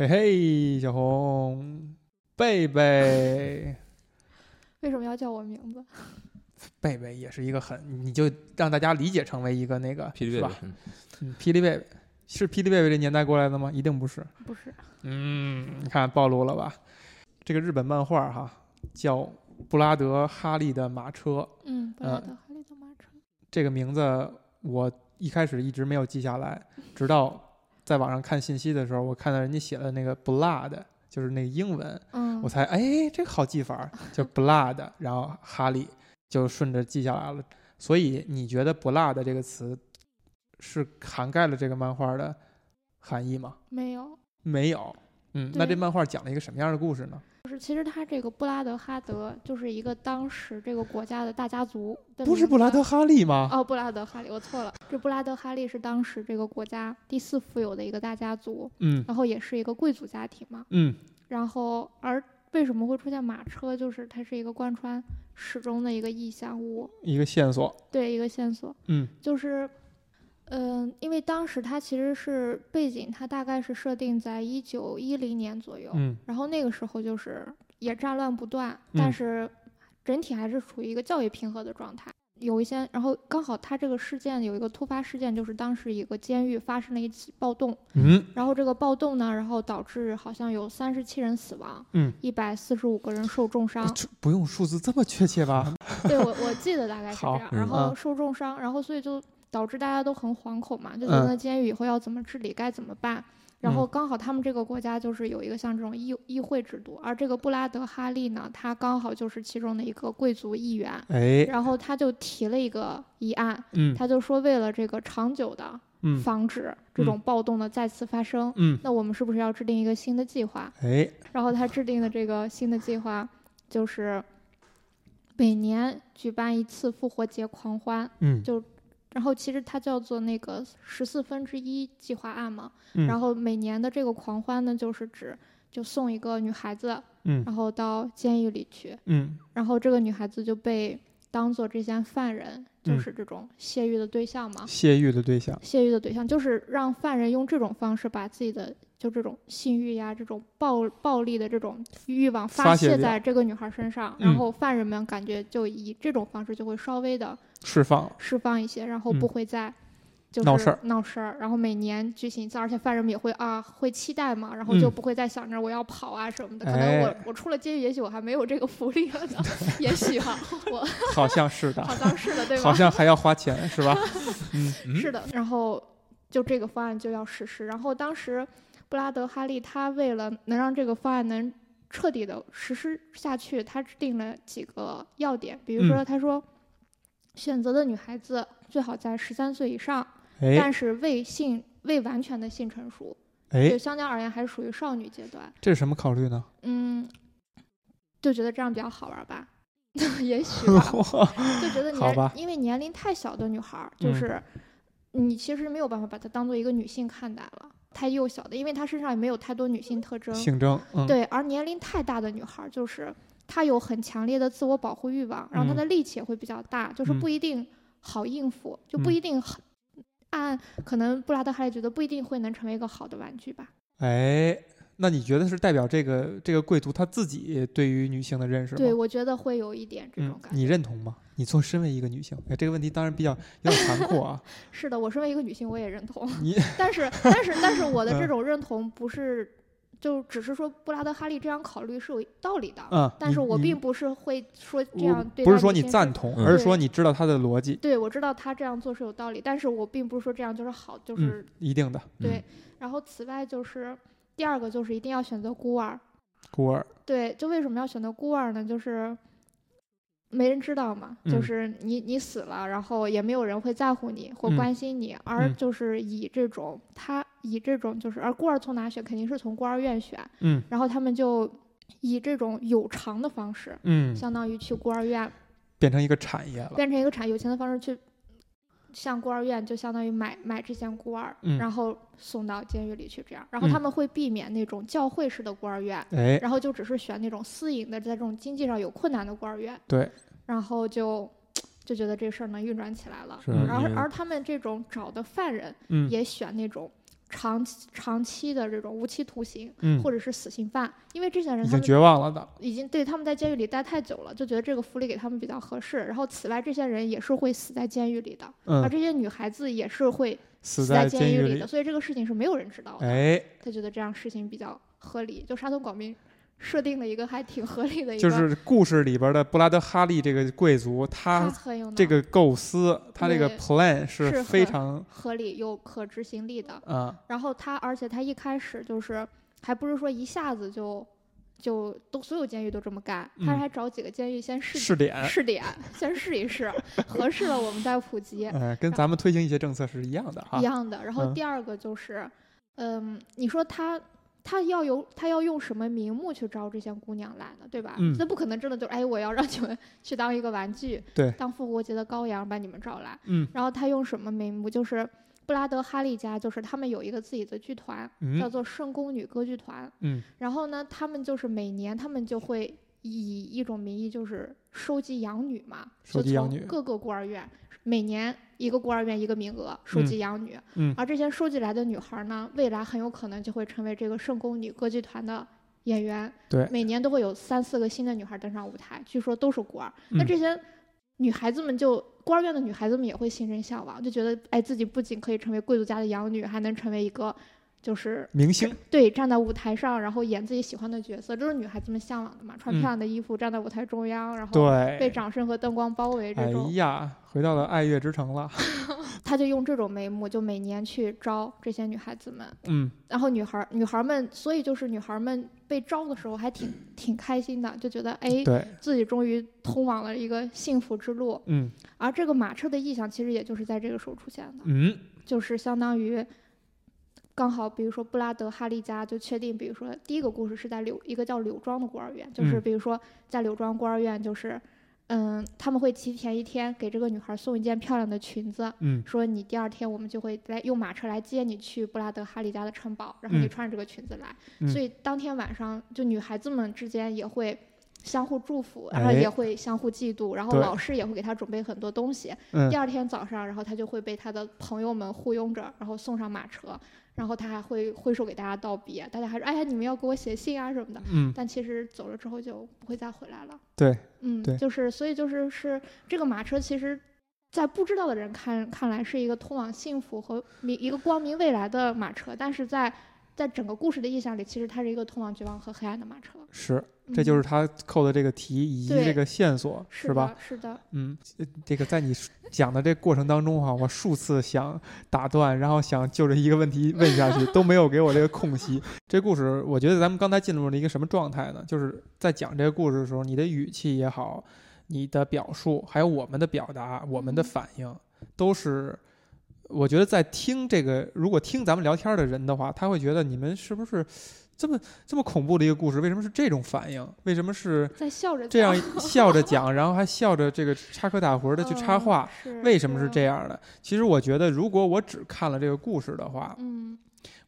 嘿嘿，小红，贝贝，为什么要叫我名字？贝贝也是一个很，你就让大家理解成为一个那个霹雳贝贝是吧？，嗯，霹雳贝贝是霹雳贝贝这年代过来的吗？一定不是。不是，嗯，你看暴露了吧？这个日本漫画哈叫布拉德哈利的马车，嗯，布拉德哈利的马车。这个名字我一开始一直没有记下来，直到在网上看信息的时候，我看到人家写了那个 blood，就是那个英文，嗯，我才哎这个好记法儿，叫 blood，然后哈利就顺着记下来了。所以你觉得 blood 这个词是涵盖了这个漫画的含义吗？没有，没有。嗯，那这漫画讲了一个什么样的故事呢？就是其实他这个布拉德哈德就是一个当时这个国家的大家族不是布拉德哈利吗？哦，布拉德哈利，我错了。这布拉德哈利是当时这个国家第四富有的一个大家族，嗯然后也是一个贵族家庭嘛。嗯然后而为什么会出现马车，就是它是一个贯穿始终的一个意象物，一个线索。对一个线索。嗯就是，嗯、因为当时它其实是背景，它大概是设定在一九一零年左右，嗯然后那个时候就是也战乱不断，嗯但是整体还是处于一个较为平和的状态。有一些，然后刚好它这个事件有一个突发事件，就是当时一个监狱发生了一起暴动，嗯然后这个暴动呢，然后导致好像有三十七人死亡，嗯，一百四十五个人受重伤。这不用数字这么确切吧？对我我记得大概是这样，嗯然后嗯受重伤，然后所以就导致大家都很惶恐嘛，就觉嗯。得监狱以后要怎么治理，该怎么办。然后刚好他们这个国家就是有一个像这种议议会制度，而这个布拉德哈利呢，他刚好就是其中的一个贵族议员，哎，然后他就提了一个议案，嗯。他就说为了这个长久的嗯。防止这种暴动的再次发生，嗯，那我们是不是要制定一个新的计划？哎，然后他制定的这个新的计划就是每年举办一次复活节狂欢，嗯。就然后其实它叫做那个十四分之一计划案嘛。嗯然后每年的这个狂欢呢，就是指就送一个女孩子，嗯然后到监狱里去，嗯然后这个女孩子就被当做这些犯人，就嗯是这种泄欲的对象嘛。泄欲的对象。泄欲的对象就是让犯人用这种方式把自己的就这种性欲呀、这种暴暴力的这种欲望发泄在这个女孩身上，嗯然后犯人们感觉就以这种方式就会稍微的释放，释放一些，然后嗯不会再。就是闹事儿闹事儿，然后每年举行一次，而且犯人们也会啊会期待嘛，然后就嗯不会再想着我要跑啊什么的。可能哎我我出了监狱，也许我还没有这个福利了呢，也许哈，我 好像是的，好像是的，对吧？好像还要花钱是吧？嗯是的，然后就这个方案就要实施。然后当时布拉德哈利他为了能让这个方案能彻底的实施下去，他制定了几个要点，比如说嗯他说，选择的女孩子最好在十三岁以上，哎但是未性未完全的性成熟，就哎，相较而言还是属于少女阶段。这是什么考虑呢？嗯，就觉得这样比较好玩吧。也许吧，就觉得年因为年龄太小的女孩儿，就嗯是你其实没有办法把她当做一个女性看待了，太幼小的，因为她身上也没有太多女性特征。性征，嗯，对，而年龄太大的女孩，就是她有很强烈的自我保护欲望，然后她嗯的力气也会比较大，就是嗯不一定好应付，就不嗯一定很。按可能布拉德哈利觉得不一定会能成为一个好的玩具吧。哎，那你觉得是代表这个这个贵族他自己对于女性的认识吗？对，我觉得会有一点这种嗯，感觉。你认同吗？你做身为一个女性，哎，这个问题当然比较有点残酷啊。是的，我身为一个女性，我也认同。你 但是，但是，但是，我的这嗯种认同不是，就只是说布拉德哈利这样考虑是有道理的。嗯，但是我并不是会说这样对不是说你赞同，嗯而是说你知道他的逻辑，对，我知道他这样做是有道理，但是我并不是说这样就是好，就嗯是、一定的对。然后，此外就是第二个就是一定要选择孤儿。孤儿，对，就为什么要选择孤儿呢？就是没人知道嘛，就嗯是你你死了，然后也没有人会在乎你或嗯关心你，而嗯就是以这种他以这种就是，而孤儿从哪选？肯定是从孤儿院选，嗯然后他们就以这种有偿的方式，嗯，相当于去孤儿院变成一个产业了。变成一个产有钱的方式去。向孤儿院就相当于买买这些孤儿，嗯。然后送到监狱里去，这样，然后他嗯们会避免那种教会式的孤儿院，哎，然后就只是选那种私营的，在这种经济上有困难的孤儿院，对，然后就就觉得这事儿能运转起来了。是。而嗯因为而他们这种找的犯人嗯。也选那种长期长期的这种无期徒刑，嗯，或者是死刑犯，因为这些人已经绝望了的，已经对他们在监狱里待太久了，就觉得这个福利给他们比较合适。然后此外，这些人也是会死在监狱里的，而嗯，这些女孩子也是会死在监狱狱里的，所以这个事情是没有人知道的。哎，他觉得这样事情比较合理，就沙头广明设定了一个还挺合理的一个，就是故事里边的布拉德哈利这个贵族，他这个构思，他这个 plan 是是非很常合理又可执行力的。啊，然后他，而且他一开始就是还不是说一下子就就都所有监狱都这么干，他嗯还找几个监狱先试试点，试点，先试一试，合适了我们再普及，呃，跟咱们推行一些政策是一样的哈一，样的。然后嗯第二个就是，嗯，你说他。他要有他要用什么名目去招这些姑娘来呢？对吧？嗯那不可能真的就哎，我要让你们 去当一个玩具，对当复活节的羔羊把你们招来。嗯然后他用什么名目？就是布拉德哈利家，就是他们有一个自己的剧团，叫嗯做圣宫女歌剧团。嗯然后呢，他们就是每年他们就会以一种名义，就是收集养女嘛，就收集养女从各个孤儿院，每年一个孤儿院一个名额收集养女。嗯而这些收集来的女孩呢，未来很有可能就会成为这个圣宫女歌剧团的演员。对每年都会有三四个新的女孩登上舞台，据说都是孤儿。那嗯这些女孩子们就孤儿院的女孩子们也会心生向往，就觉得哎，自己不仅可以成为贵族家的养女，还能成为一个就是明星，对站在舞台上，然后演自己喜欢的角色，这是女孩子们向往的嘛？穿嗯漂亮的衣服，站在舞台中央，然后被，掌声和灯光包围，这哎种，呀，回到了爱乐之城了，他就用这种眉目，就每年去招这些女孩子们。嗯然后女孩女孩们，所以就是女孩们被招的时候还挺挺开心的，就觉得哎，对，自己终于通往了一个幸福之路。嗯而这个马车的意象其实也就是在这个时候出现的，嗯就是相当于刚好，比如说布拉德哈利家就确定，比如说第一个故事是在柳一个叫柳庄的孤儿院，就是嗯比如说在柳庄孤儿院，就是嗯，他们会提前一天给这个女孩送一件漂亮的裙子，嗯。说你第二天我们就会来用马车来接你去布拉德哈利家的城堡，然后你嗯。穿着这个裙子来。嗯。所以当天晚上，就女孩子们之间也会相互祝福，然后哎。也会相互嫉妒，然后老师也会给她准备很多东西。嗯。第二天早上，然后她就会被她的朋友们护拥着，然后送上马车，然后他还会挥手给大家道别，大家还说：“哎呀，你们要给我写信啊什么的。”嗯，但其实走了之后就不会再回来了。对，嗯，对就是所以就是是这个马车，其实，在不知道的人看看来是一个通往幸福和明一个光明未来的马车，但是在在整个故事的意象里，其实它是一个通往绝望和黑暗的马车。是，这就是嗯他扣的这个题以及这个线索，是吧？是的，嗯，呃这个在你讲的这过程当中哈、我数次想打断，然后想就着一个问题问下去，都没有给我这个空隙。这故事，我觉得咱们刚才进入了一个什么状态呢？就是在讲这个故事的时候，你的语气也好，你的表述，还有我们的表达，我们的嗯反应，都是。我觉得在听这个，如果听咱们聊天的人的话，他会觉得你们是不是这么这么恐怖的一个故事？为什么是这种反应？为什么是在笑着这样笑着讲，然后还笑着这个插科打诨的去插嗯话，是为什么是这样？的？其实我觉得，如果我只看了这个故事的话，嗯，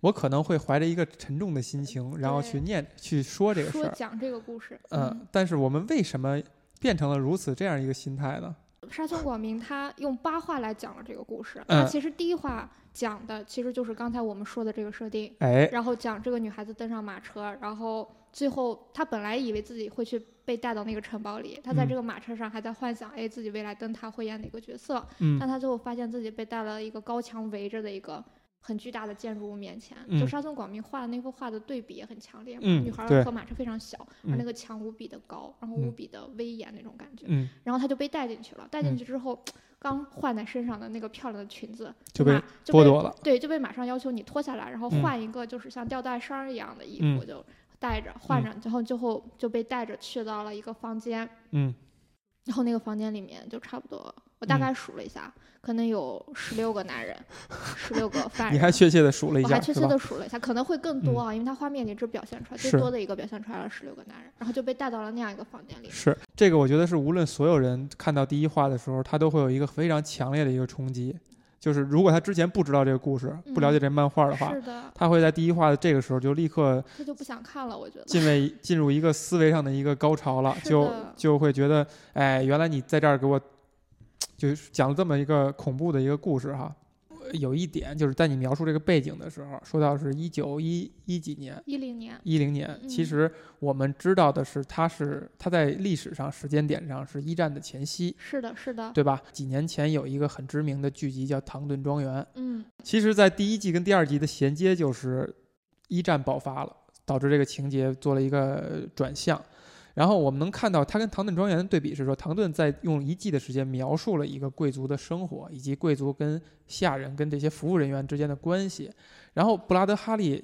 我可能会怀着一个沉重的心情，然后去念去说这个事儿。讲这个故事，嗯，但是我们为什么变成了如此这样一个心态呢？沙村广明他用八话来讲了这个故事。嗯他其实第一话讲的其实就是刚才我们说的这个设定，哎，然后讲这个女孩子登上马车，然后最后他本来以为自己会去被带到那个城堡里，他在嗯这个马车上还在幻想，哎，自己未来登塔会演哪个角色，嗯但他最后发现自己被带了一个高墙围着的一个。很巨大的建筑物面前，嗯就沙村广明画的那幅画的对比也很强烈嘛。嗯女孩和马车非常小，而那嗯个墙无比的高，然后无嗯比的威严那种感觉。嗯，然后她就被带进去了，带进嗯去之后，刚换在身上的那个漂亮的裙子就被剥夺了。对，就被马上要求你脱下来，然后嗯换一个就是像吊带衫儿一样的衣服，嗯就带着换着，然后最后就被带着去到了一个房间，嗯然后那个房间里面就差不多，我大嗯概数了一下，可能有十六个男人，十六个 犯人。你还确切的数了一下，我还确切？的数了一下，可能会更多啊，因为他画面里只表现出来最多的一个表现出来了十六个男人，然后就被带到了那样一个房间里。是这个，我觉得是无论所有人看到第一话的时候，他都会有一个非常强烈的一个冲击，就是如果他之前不知道这个故事，不了解这漫画的话，是的，他会在第一话的这个时候就立刻他就不想看了，我觉得。进位进入一个思维上的一个高潮了，就就会觉得，哎，原来你在这儿给我就是讲了这么一个恐怖的一个故事哈。有一点，就是在你描述这个背景的时候，说到是一九一一几年，一零年，一零年。其嗯实我们知道的是，它是它在历史上时间点上是一战的前夕，是的，是的，对吧？几年前有一个很知名的剧集叫《唐顿庄园》，嗯，其实，在第一季跟第二季的衔接就是一战爆发了，导致这个情节做了一个转向。然后我们能看到，它跟《唐顿庄园》的对比是说，唐顿在用一季的时间描述了一个贵族的生活，以及贵族跟下人、跟这些服务人员之间的关系。然后布拉德哈利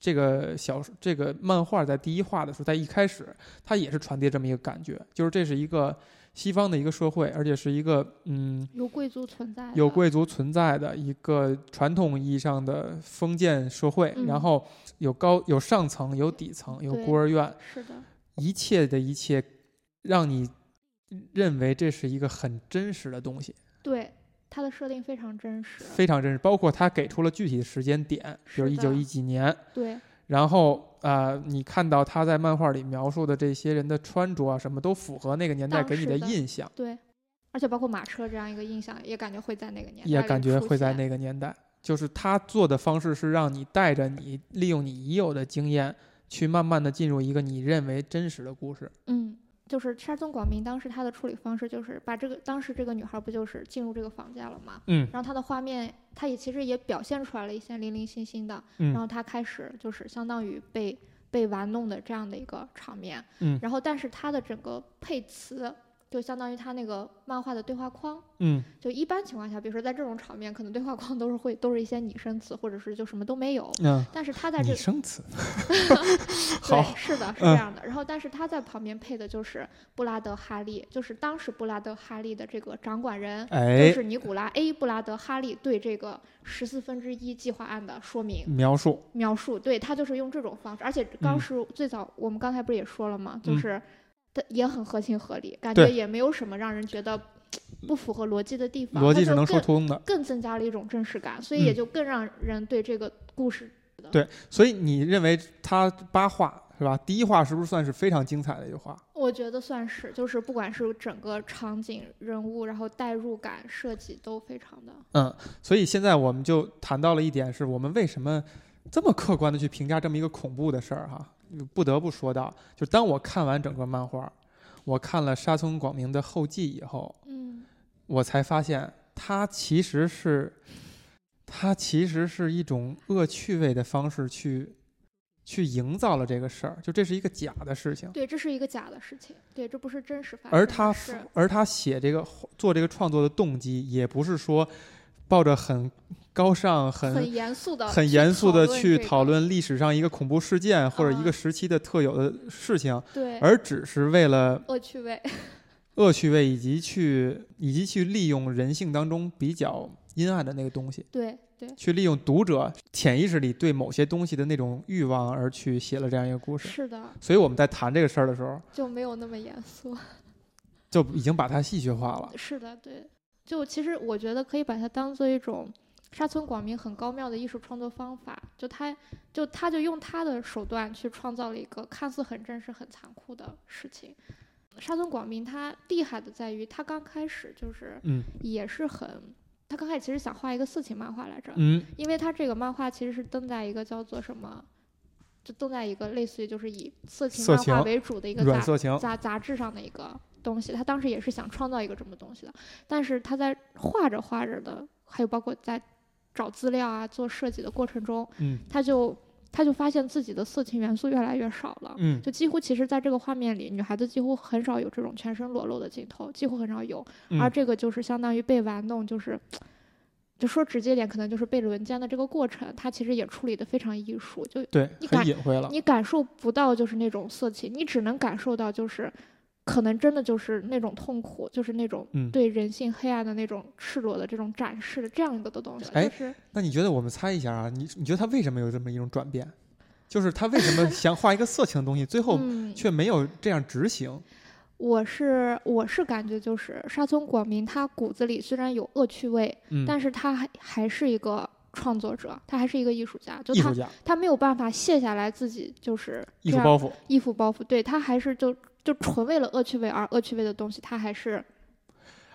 这个小这个漫画在第一话的时候，在一开始，它也是传递这么一个感觉，就是这是一个西方的一个社会，而且是一个嗯有贵族存在的，有贵族存在的一个传统意义上的封建社会，嗯然后有高有上层，有底层，有孤儿院，是的，一切的一切，让你认为这是一个很真实的东西，对，它的设定非常真实，非常真实。包括它给出了具体的时间点，比如一九一几年，对，然后啊、呃你看到他在漫画里描述的这些人的穿着啊，什么都符合那个年代给你的印象，对，而且包括马车这样一个印象，也感觉会在那个年代也感觉会在那个年代。就是他做的方式是让你带着你利用你已有的经验，去慢慢的进入一个你认为真实的故事。嗯，就是沙宗广明当时他的处理方式就是把这个当时这个女孩不就是进入这个房间了吗？嗯然后他的画面，他也其实也表现出来了一些零零星星的，嗯然后他开始就是相当于被被玩弄的这样的一个场面，嗯然后但是他的整个配词就相当于他那个漫画的对话框，嗯就一般情况下，比如说在这种场面，可能对话框都是会都是一些拟声词，或者是就什么都没有，嗯，但是他在这拟声词。对好，是的，是嗯这样的。然后，但是他在旁边配的就是布拉德哈利，就是当时布拉德哈利的这个掌管人，就哎，是尼古拉 A 布拉德哈利对这个十四分之一计划案的说明描述。描述，对他就是用这种方式，而且当嗯时最早我们刚才不是也说了吗？就嗯也很合情合理，感觉也没有什么让人觉得不符合逻辑的地方，逻辑是能说通的。更增加了一种真实感，所以也嗯就更让人对这个故事对所以你认为他八话是吧？第一话是不是算是非常精彩的一话？我觉得算是，就是不管是整个场景、人物，然后代入感设计都非常的，嗯，所以现在我们就谈到了一点，是我们为什么这么客观的去评价这么一个恐怖的事儿哈？不得不说到，就当我看完整个漫画，我看了沙村广明的后记以后，嗯，我才发现他其实是，他其实是一种恶趣味的方式去去营造了这个事儿，就这是一个假的事情。对，这是一个假的事情，对，这不是真实发生的而他，而他写这个做这个创作的动机，也不是说抱着很高尚、很很严肃的、很严肃的去讨论论历史上一个恐怖事件或者一啊个时期的特有的事情，对，而只是为了恶趣味，恶趣味以及去以及去利用人性当中比较阴暗的那个东西，对对，去利用读者潜意识里对某些东西的那种欲望而去写了这样一个故事。是的，所以我们在谈这个事儿的时候，就没有那么严肃，就已经把它戏谑化了。是的，对，就其实我觉得可以把它当做一种。沙村广明很高妙的艺术创作方法，就他，就他就用他的手段去创造了一个看似很真实、很残酷的事情。沙村广明他厉害的在于，他刚开始就是嗯也是很，他刚开始其实想画一个色情漫画来着，嗯因为他这个漫画其实是登在一个叫做什么，就登在一个类似于就是以色情漫画为主的一个杂杂杂志上的一个东西。他当时也是想创造一个这么东西的，但是他在画着画着的，还有包括在找资料啊、做设计的过程中，嗯他就他就发现自己的色情元素越来越少了。嗯就几乎其实，在这个画面里，女孩子几乎很少有这种全身裸露的镜头，几乎很少有。嗯而这个就是相当于被玩弄，就是就说直接点，可能就是被轮奸的这个过程，他其实也处理的非常艺术，就你感隐晦了。你感受不到就是那种色情，你只能感受到就是。可能真的就是那种痛苦，就是那种嗯对人性黑暗的那种赤裸的这种展示的这样一个的东西，哎就是那你觉得我们猜一下啊？你你觉得他为什么有这么一种转变？就是他为什么想画一个色情的东西，最后嗯，却没有这样执行？我是我是感觉就是沙村广明他骨子里虽然有恶趣味，嗯，但是他还还是一个创作者，他还是一个艺术家，就他艺术家他没有办法卸下来自己就是艺术包袱，衣服包袱，对他还是就就纯为了恶趣味而恶趣味的东西，它还是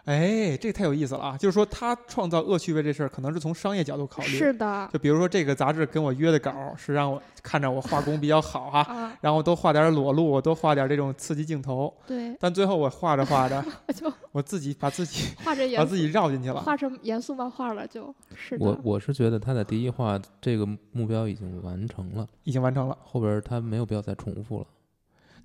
哎，这太有意思了啊！就是说，他创造恶趣味这事儿，可能是从商业角度考虑。是的，就比如说，这个杂志跟我约的稿儿是让我看着我画工比较好哈，啊，然后多画点裸露，多画点这种刺激镜头。对，但最后我画着画着，我就我自己把自己 画着严把自己绕进去了。画成严肃漫画了，就是的。我我是觉得他在第一画这个目标已经完成了，已经完成了。后边儿他没有必要再重复了。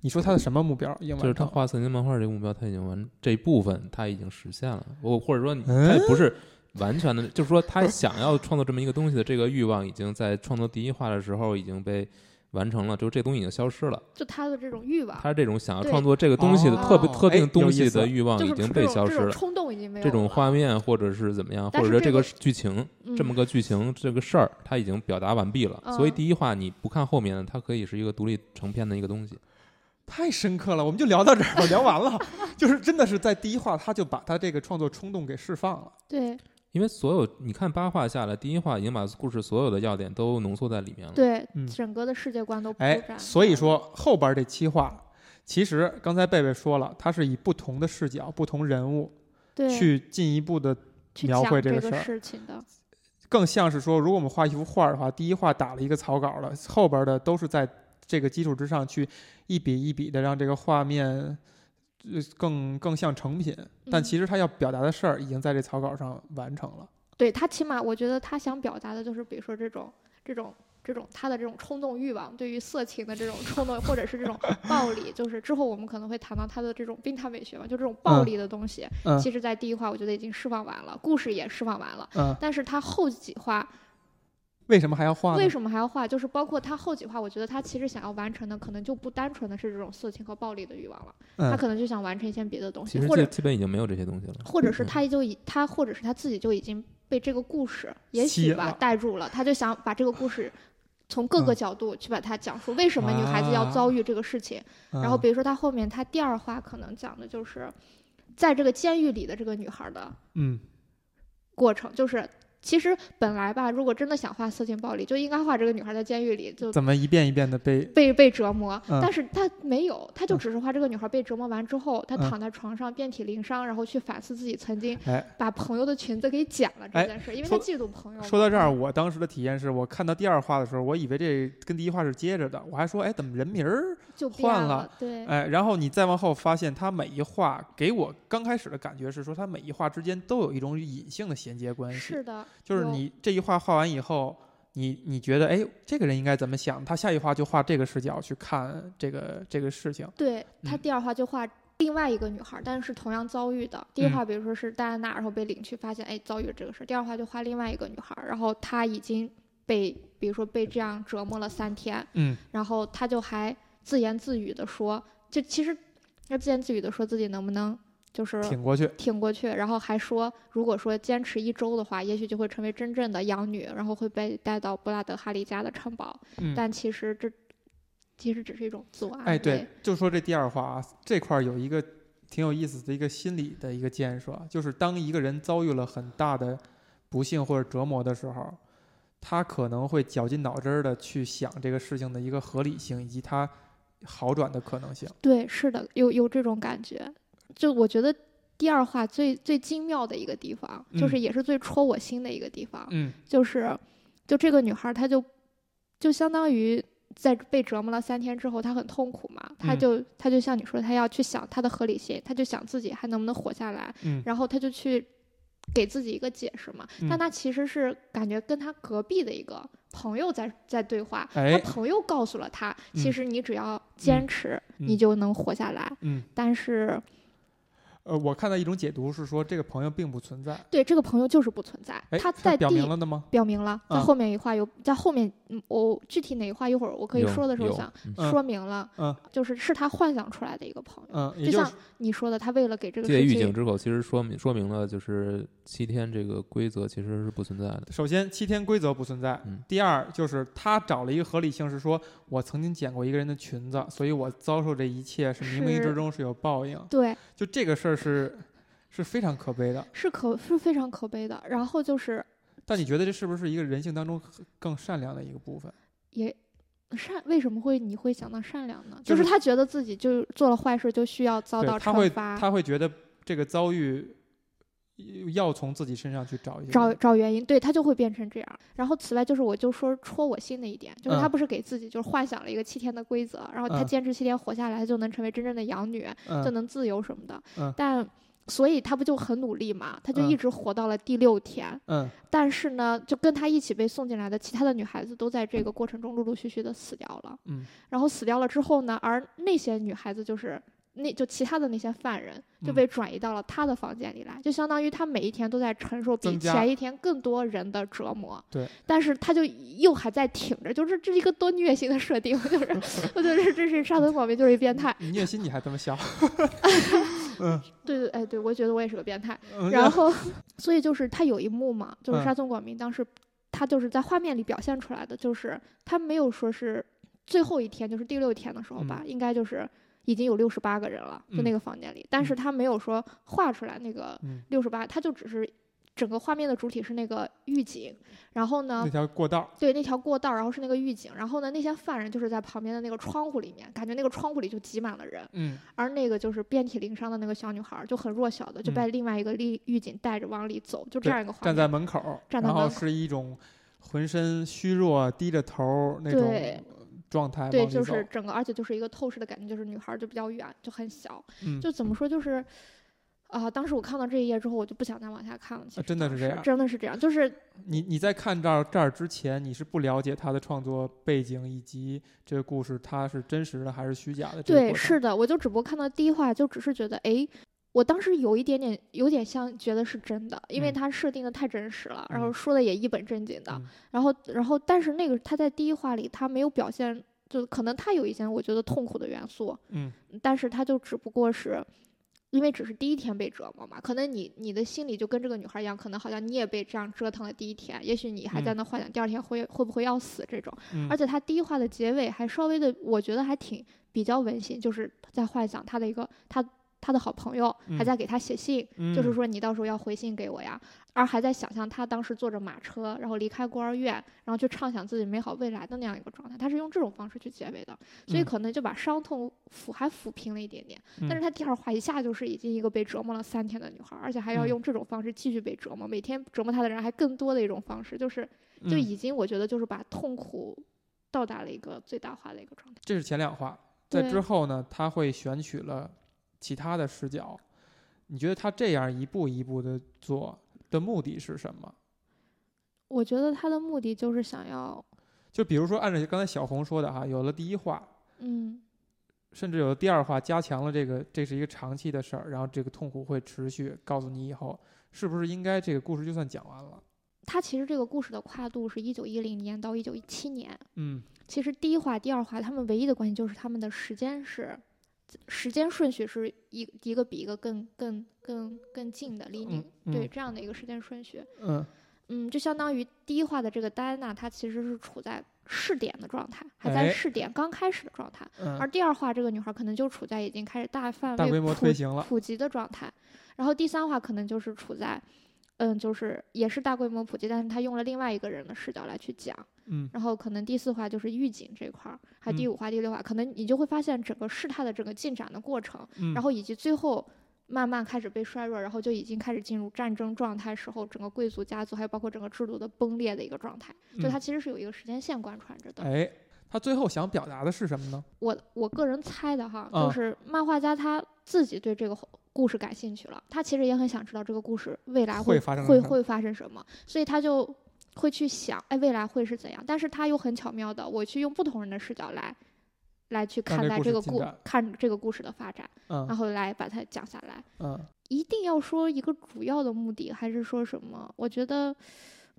你说他的什么目标已经完就是他？画色情漫画这个目标，他已经完这一部分他已经实现了。我或者说他也不是完全的，就是说他想要创作这么一个东西的这个欲望，已经在创作第一话的时候已经被完成了，就是这东西已经消失了。就他的这种欲望，他这种想要创作这个东西的特别哦特定东西的欲望已经被消失了。种冲动已经没有这种画面或者是怎么样，或者说这个剧情，这么嗯个剧情这个事儿，他已经表达完毕了。所以嗯第一话你不看后面的，它可以是一个独立成片的一个东西。太深刻了，我们就聊到这儿吧，聊完了。就是真的是在第一话，他就把他这个创作冲动给释放了。对因为所有你看八话下来，第一话已经把故事所有的要点都浓缩在里面了。对嗯整个的世界观都铺哎，展。所以说后边这七话，其实刚才贝贝说了，他是以不同的视角、不同人物对去进一步的，描绘这个事儿事情的，更像是说，如果我们画一幅画的话，第一画打了一个草稿了，后边的都是在这个基础之上去一笔一笔的让这个画面。呃更更像成品，但嗯其实他要表达的事儿已经在这草稿上完成了。对他起码我觉得他想表达的就是，比如说这种这种这种他的这种冲动欲望，对于色情的这种冲动，或者是这种暴力，就是之后我们可能会谈到他的这种病态美学嘛，就这种暴嗯力的东西，嗯其实在第一话我觉得已经释放完了，故事也释放完了，嗯，但是他后几话为什么还要画？为什么还要画？就是包括他后几话，我觉得他其实想要完成的可能就不单纯的是这种色情和暴力的欲望了，他嗯可能就想完成一些别的东西，其实基或者基本已经没有这些东西了。或者是嗯他就已他或者是他自己就已经被这个故事也许吧带入了，他就想把这个故事 从各个嗯角度去把它讲述，为什么女孩子要啊遭遇这个事情。然后嗯比如说他后面他第二话可能讲的就是，在这个监狱里的这个女孩的嗯过程，就是。其实本来吧，如果真的想画色情暴力，就应该画这个女孩在监狱里就怎么一遍一遍的被被被折磨，嗯但是他没有，他就嗯只是画这个女孩被折磨完之后，她嗯躺在床上遍体鳞伤，然后去反思自己曾经哎把朋友的裙子给剪了这哎件事，因为说他嫉妒朋友嘛。说到这儿，我当时的体验是我看到第二话的时候，我以为这跟第一话是接着的，我还说，哎，怎么人名儿？换了了，对，哎，然后你再往后发现，他每一画给我刚开始的感觉是说，他每一画之间都有一种隐性的衔接关系，是的，就是你这一画画完以后，你你觉得，哎，这个人应该怎么想？他下一画就画这个视角去看这个这个事情，对他嗯第二画就画另外一个女孩，但是同样遭遇的。第一嗯话比如说是戴安娜，然后被领去，发现哎遭遇了这个事儿。第二画就画另外一个女孩，然后她已经被比如说被这样折磨了三天，嗯然后她就还自言自语的说，就其实他自言自语的说自己能不能就是挺过去，挺过去，然后还说，如果说坚持一周的话，也许就会成为真正的养女，然后会被带到布拉德哈利家的城堡。嗯，但其实这其实只是一种自我安慰。哎，对，就说这第二话啊，这块儿有一个挺有意思的一个心理的一个建设，就是当一个人遭遇了很大的不幸或者折磨的时候，他可能会绞尽脑汁儿的去想这个事情的一个合理性以及它好转的可能性。对，是的，有有这种感觉。就我觉得第二话最最精妙的一个地方，就是嗯也是最戳我心的一个地方，嗯就是就这个女孩，她就就相当于。在被折磨了三天之后，她很痛苦嘛，她嗯就她就像你说，她要去想她的合理性，她就想自己还能不能活下来，嗯然后她就去给自己一个解释嘛。嗯。但他其实是感觉跟他隔壁的一个朋友在在对话，哎。她朋友告诉了他，其嗯。实你只要坚持，嗯。你就能活下来。嗯，但是呃，我看到一种解读是说这个朋友并不存在，对这个朋友就是不存在，哎，他在表明了的吗？表明了，在嗯后面一话有，在后面，嗯，我具体哪一话一会儿我可以说的时候想嗯说明了，嗯就是是他幻想出来的一个朋友，嗯，就像你说的，他为了给这个借世界，狱警之口，其实说明说明了就是七天这个规则其实是不存在的。首先七天规则不存在，嗯第二就是他找了一个合理性，是说我曾经捡过一个人的裙子，所以我遭受这一切是冥冥之中是有报应。对，就这个事儿是是非常可悲的。是可是非常可悲的。然后就是但你觉得这是不是一个人性当中更善良的一个部分？也善，为什么会你会想到善良呢？就就是是他觉得自己就做了坏事，就需要遭到对，他会惩罚。他会觉得这个遭遇要从自己身上去找一些找找原因，对他就会变成这样。然后此外就是我就说戳我心的一点，就是他嗯不是给自己就是幻想了一个七天的规则，然后他嗯坚持七天活下来，他就能成为真正的养女，就嗯能自由什么的。嗯但所以他不就很努力嘛，他就嗯一直活到了第六天。嗯但是呢，就跟他一起被送进来的其他的女孩子都在这个过程中陆陆续续的死掉了。嗯然后死掉了之后呢，而那些女孩子就是。那就其他的那些犯人就嗯被转移到了他的房间里来，就相当于他每一天都在承受比前一天更多人的折磨。对，但是他就又还在挺着，就是这是一个多虐心的设定，就是我觉得这这是沙 村广明就是一变态。你虐心你还这么笑，对对，哎，对我觉得我也是个变态。嗯然后，所以就是他有一幕嘛，就是嗯沙村广明当时他就是在画面里表现出来的，就是他没有说是最后一天，就是第六天的时候吧，应该就是已经有六十八个人了，就那嗯。个房间里，但是他没有说画出来那个嗯。六十八，他就只是整个画面的主体是那个狱警，然后呢那，条过道，对那条过道，然后是那个狱警，然后呢，那些犯人就是在旁边的那个窗户里面，感觉那个窗户里就挤满了人，嗯。而那个就是遍体鳞伤的那个小女孩儿，就很弱小的，就嗯。被另外一个狱狱警带着往里走，就这样一个画面站在。门口儿，站在然后门口是一种浑身虚弱、低着头儿那种对状态对，就是整个，而且就是一个透视的感觉，就是女孩儿就比较远，就很小，嗯就怎么说，就是啊、当时我看到这一页之后，我就不想再往下看了。其啊真的是这样真的是这样，就是 你你在看这儿这儿之前，你是不了解他的创作背景以及这个故事它是真实的还是虚假的对，是的，我就只不过看到第一话，就只是觉得，哎，我当时有一点点，有点像觉得是真的，因为嗯它设定的太真实了，然后嗯说的也一本正经的，嗯然后，然后，但是那个他在第一话里，他没有表现，就可能他有一些我觉得痛苦的元素，嗯但是他就只不过是。因为只是第一天被折磨嘛，可能你你的心里就跟这个女孩一样，可能好像你也被这样折腾了第一天，也许你还在嗯那幻想第二天会、会不会要死这种。嗯，而且他第一话的结尾还稍微的，我觉得还挺比较温馨，就是在幻想他的一个他他的好朋友还嗯。在给他写信，就是嗯说你到时候要回信给我呀，而还在想象他当时坐着马车，然后离开孤儿院，然后去畅想自己美好未来的那样一个状态，他是用这种方式去结尾的，所以嗯。可能就把伤痛抚还抚平了一点点。但是嗯。他第二话一下就是已经一个被折磨了三天的女孩，而且还要嗯。用这种方式继续被折磨，每天折磨他的人还更多的一种方式，就是就嗯。已经我觉得就是把痛苦到达了一个最大化的一个状态。这是前两话，在之后呢，他会选取了其他的视角。你觉得他这样一步一步的做的目的是什么？我觉得他的目的就是想要，就比如说，按照刚才小红说的哈，有了第一话，嗯，甚至有了第二话，加强了这个这是一个长期的事儿，然后这个痛苦会持续，告诉你以后是不是应该这个故事就算讲完了？他其实这个故事的跨度是一九一零年到一九一七年。嗯其实第一话、第二话他们唯一的关系就是他们的时间是，时间顺序是一一个比一个更更更更近的离你、嗯对嗯这样的一个时间顺序。嗯嗯，就相当于第一话的这个戴安娜，她其实是处在试点的状态，还在哎试点刚开始的状态。而嗯，第二话这个女孩可能就处在已经开始大范围大规模普推行了。普及的状态，然后第三话可能就是处在，嗯，就是也是大规模普及，但是他用了另外一个人的视角来去讲，嗯然后可能第四话就是预警这块儿，还有第嗯五话、第六话，可能你就会发现整个事态的整个进展的过程，嗯，然后以及最后。慢慢开始被衰弱，然后就已经开始进入战争状态时候，整个贵族家族还有包括整个制度的崩裂的一个状态，就嗯它其实是有一个时间线贯穿着的。哎，他最后想表达的是什么呢？我我个人猜的哈，啊就是漫画家他自己对这个故事感兴趣了，他其实也很想知道这个故事未来会发生什么会会发生什么，所以他就会去想，哎，未来会是怎样？但是他又很巧妙的，我去用不同人的视角来来去看待这个故看这个故事的发展，嗯然后来把它讲下来。嗯一定要说一个主要的目的，还是说什么？我觉得，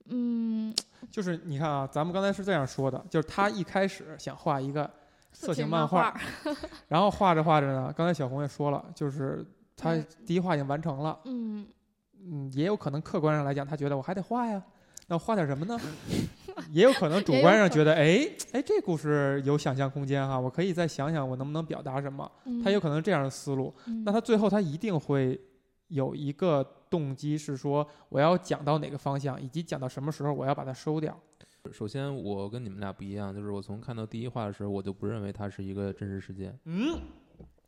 嗯，就是你看啊，咱们刚才是这样说的，就是他一开始想画一个色情漫画，然后画着画着呢，刚才小红也说了，就是他嗯第一画已经完成了，嗯，嗯，也有可能客观上来讲，他觉得我还得画呀，那我画点什么呢？也有可能主观上觉得，哎哎，这故事有想象空间哈，我可以再想想我能不能表达什么，嗯他有可能这样的思路。嗯那他最后他一定会有一个动机是说，我要讲到哪个方向，以及讲到什么时候我要把它收掉。首先，我跟你们俩不一样，就是我从看到第一话的时候，我就不认为它是一个真实事件。嗯，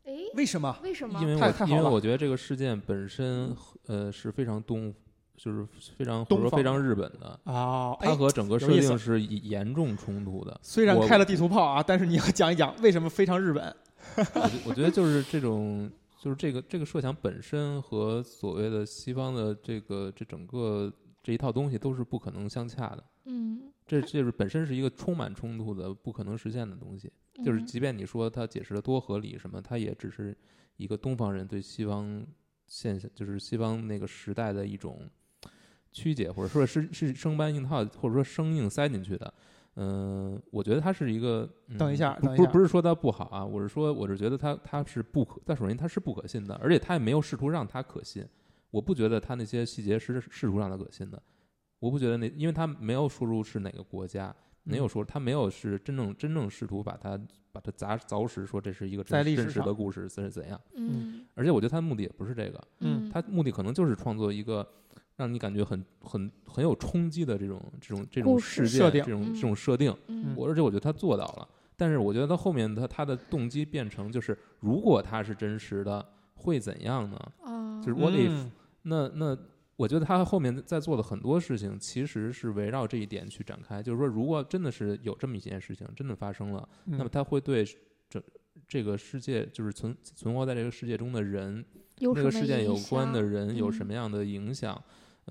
诶，为什么？为什么？因为我太太好了因为我觉得这个事件本身呃是非常东，就是非常或者说非常日本的，啊，它哎，和整个设定是严严重冲突的。虽然开了地图炮啊，但是你要讲一讲为什么非常日本。我我觉得就是这种，就是这个这个设想本身和所谓的西方的这个这整个这一套东西都是不可能相洽的。嗯，这这是本身是一个充满冲突的、不可能实现的东西。就是嗯即便你说它解释的多合理什么，它也只是一个东方人对西方现象，就是西方那个时代的一种曲解，或者说是是生搬硬套，或者说生硬塞进去的。嗯、我觉得它是一个。嗯等一下不不等一下不是说它不好啊，我是说我是觉得它它是不可，但首先它是不可信的，而且它也没有试图让它可信。我不觉得它那些细节是试图让它可信的，我不觉得那，因为它没有说出是哪个国家，没有说他没有是真正真正试图把它把它砸凿实，说这是一个真真实的故事是怎样。嗯而且我觉得他的目的也不是这个，嗯他目的可能就是创作一个让你感觉很很很有冲击的这种这种这种设定嗯这种这种设定。嗯我而且我觉得他做到了，但是我觉得他后面他他的动机变成就是，如果他是真实的，会怎样呢？啊，就是 what if？、嗯那那我觉得他后面在做的很多事情，其实是围绕这一点去展开。就是说，如果真的是有这么一件事情真的发生了，嗯那么他会对这这个世界，就是存存活在这个世界中的人，有什么那个事件有关的人有什嗯么样的影响？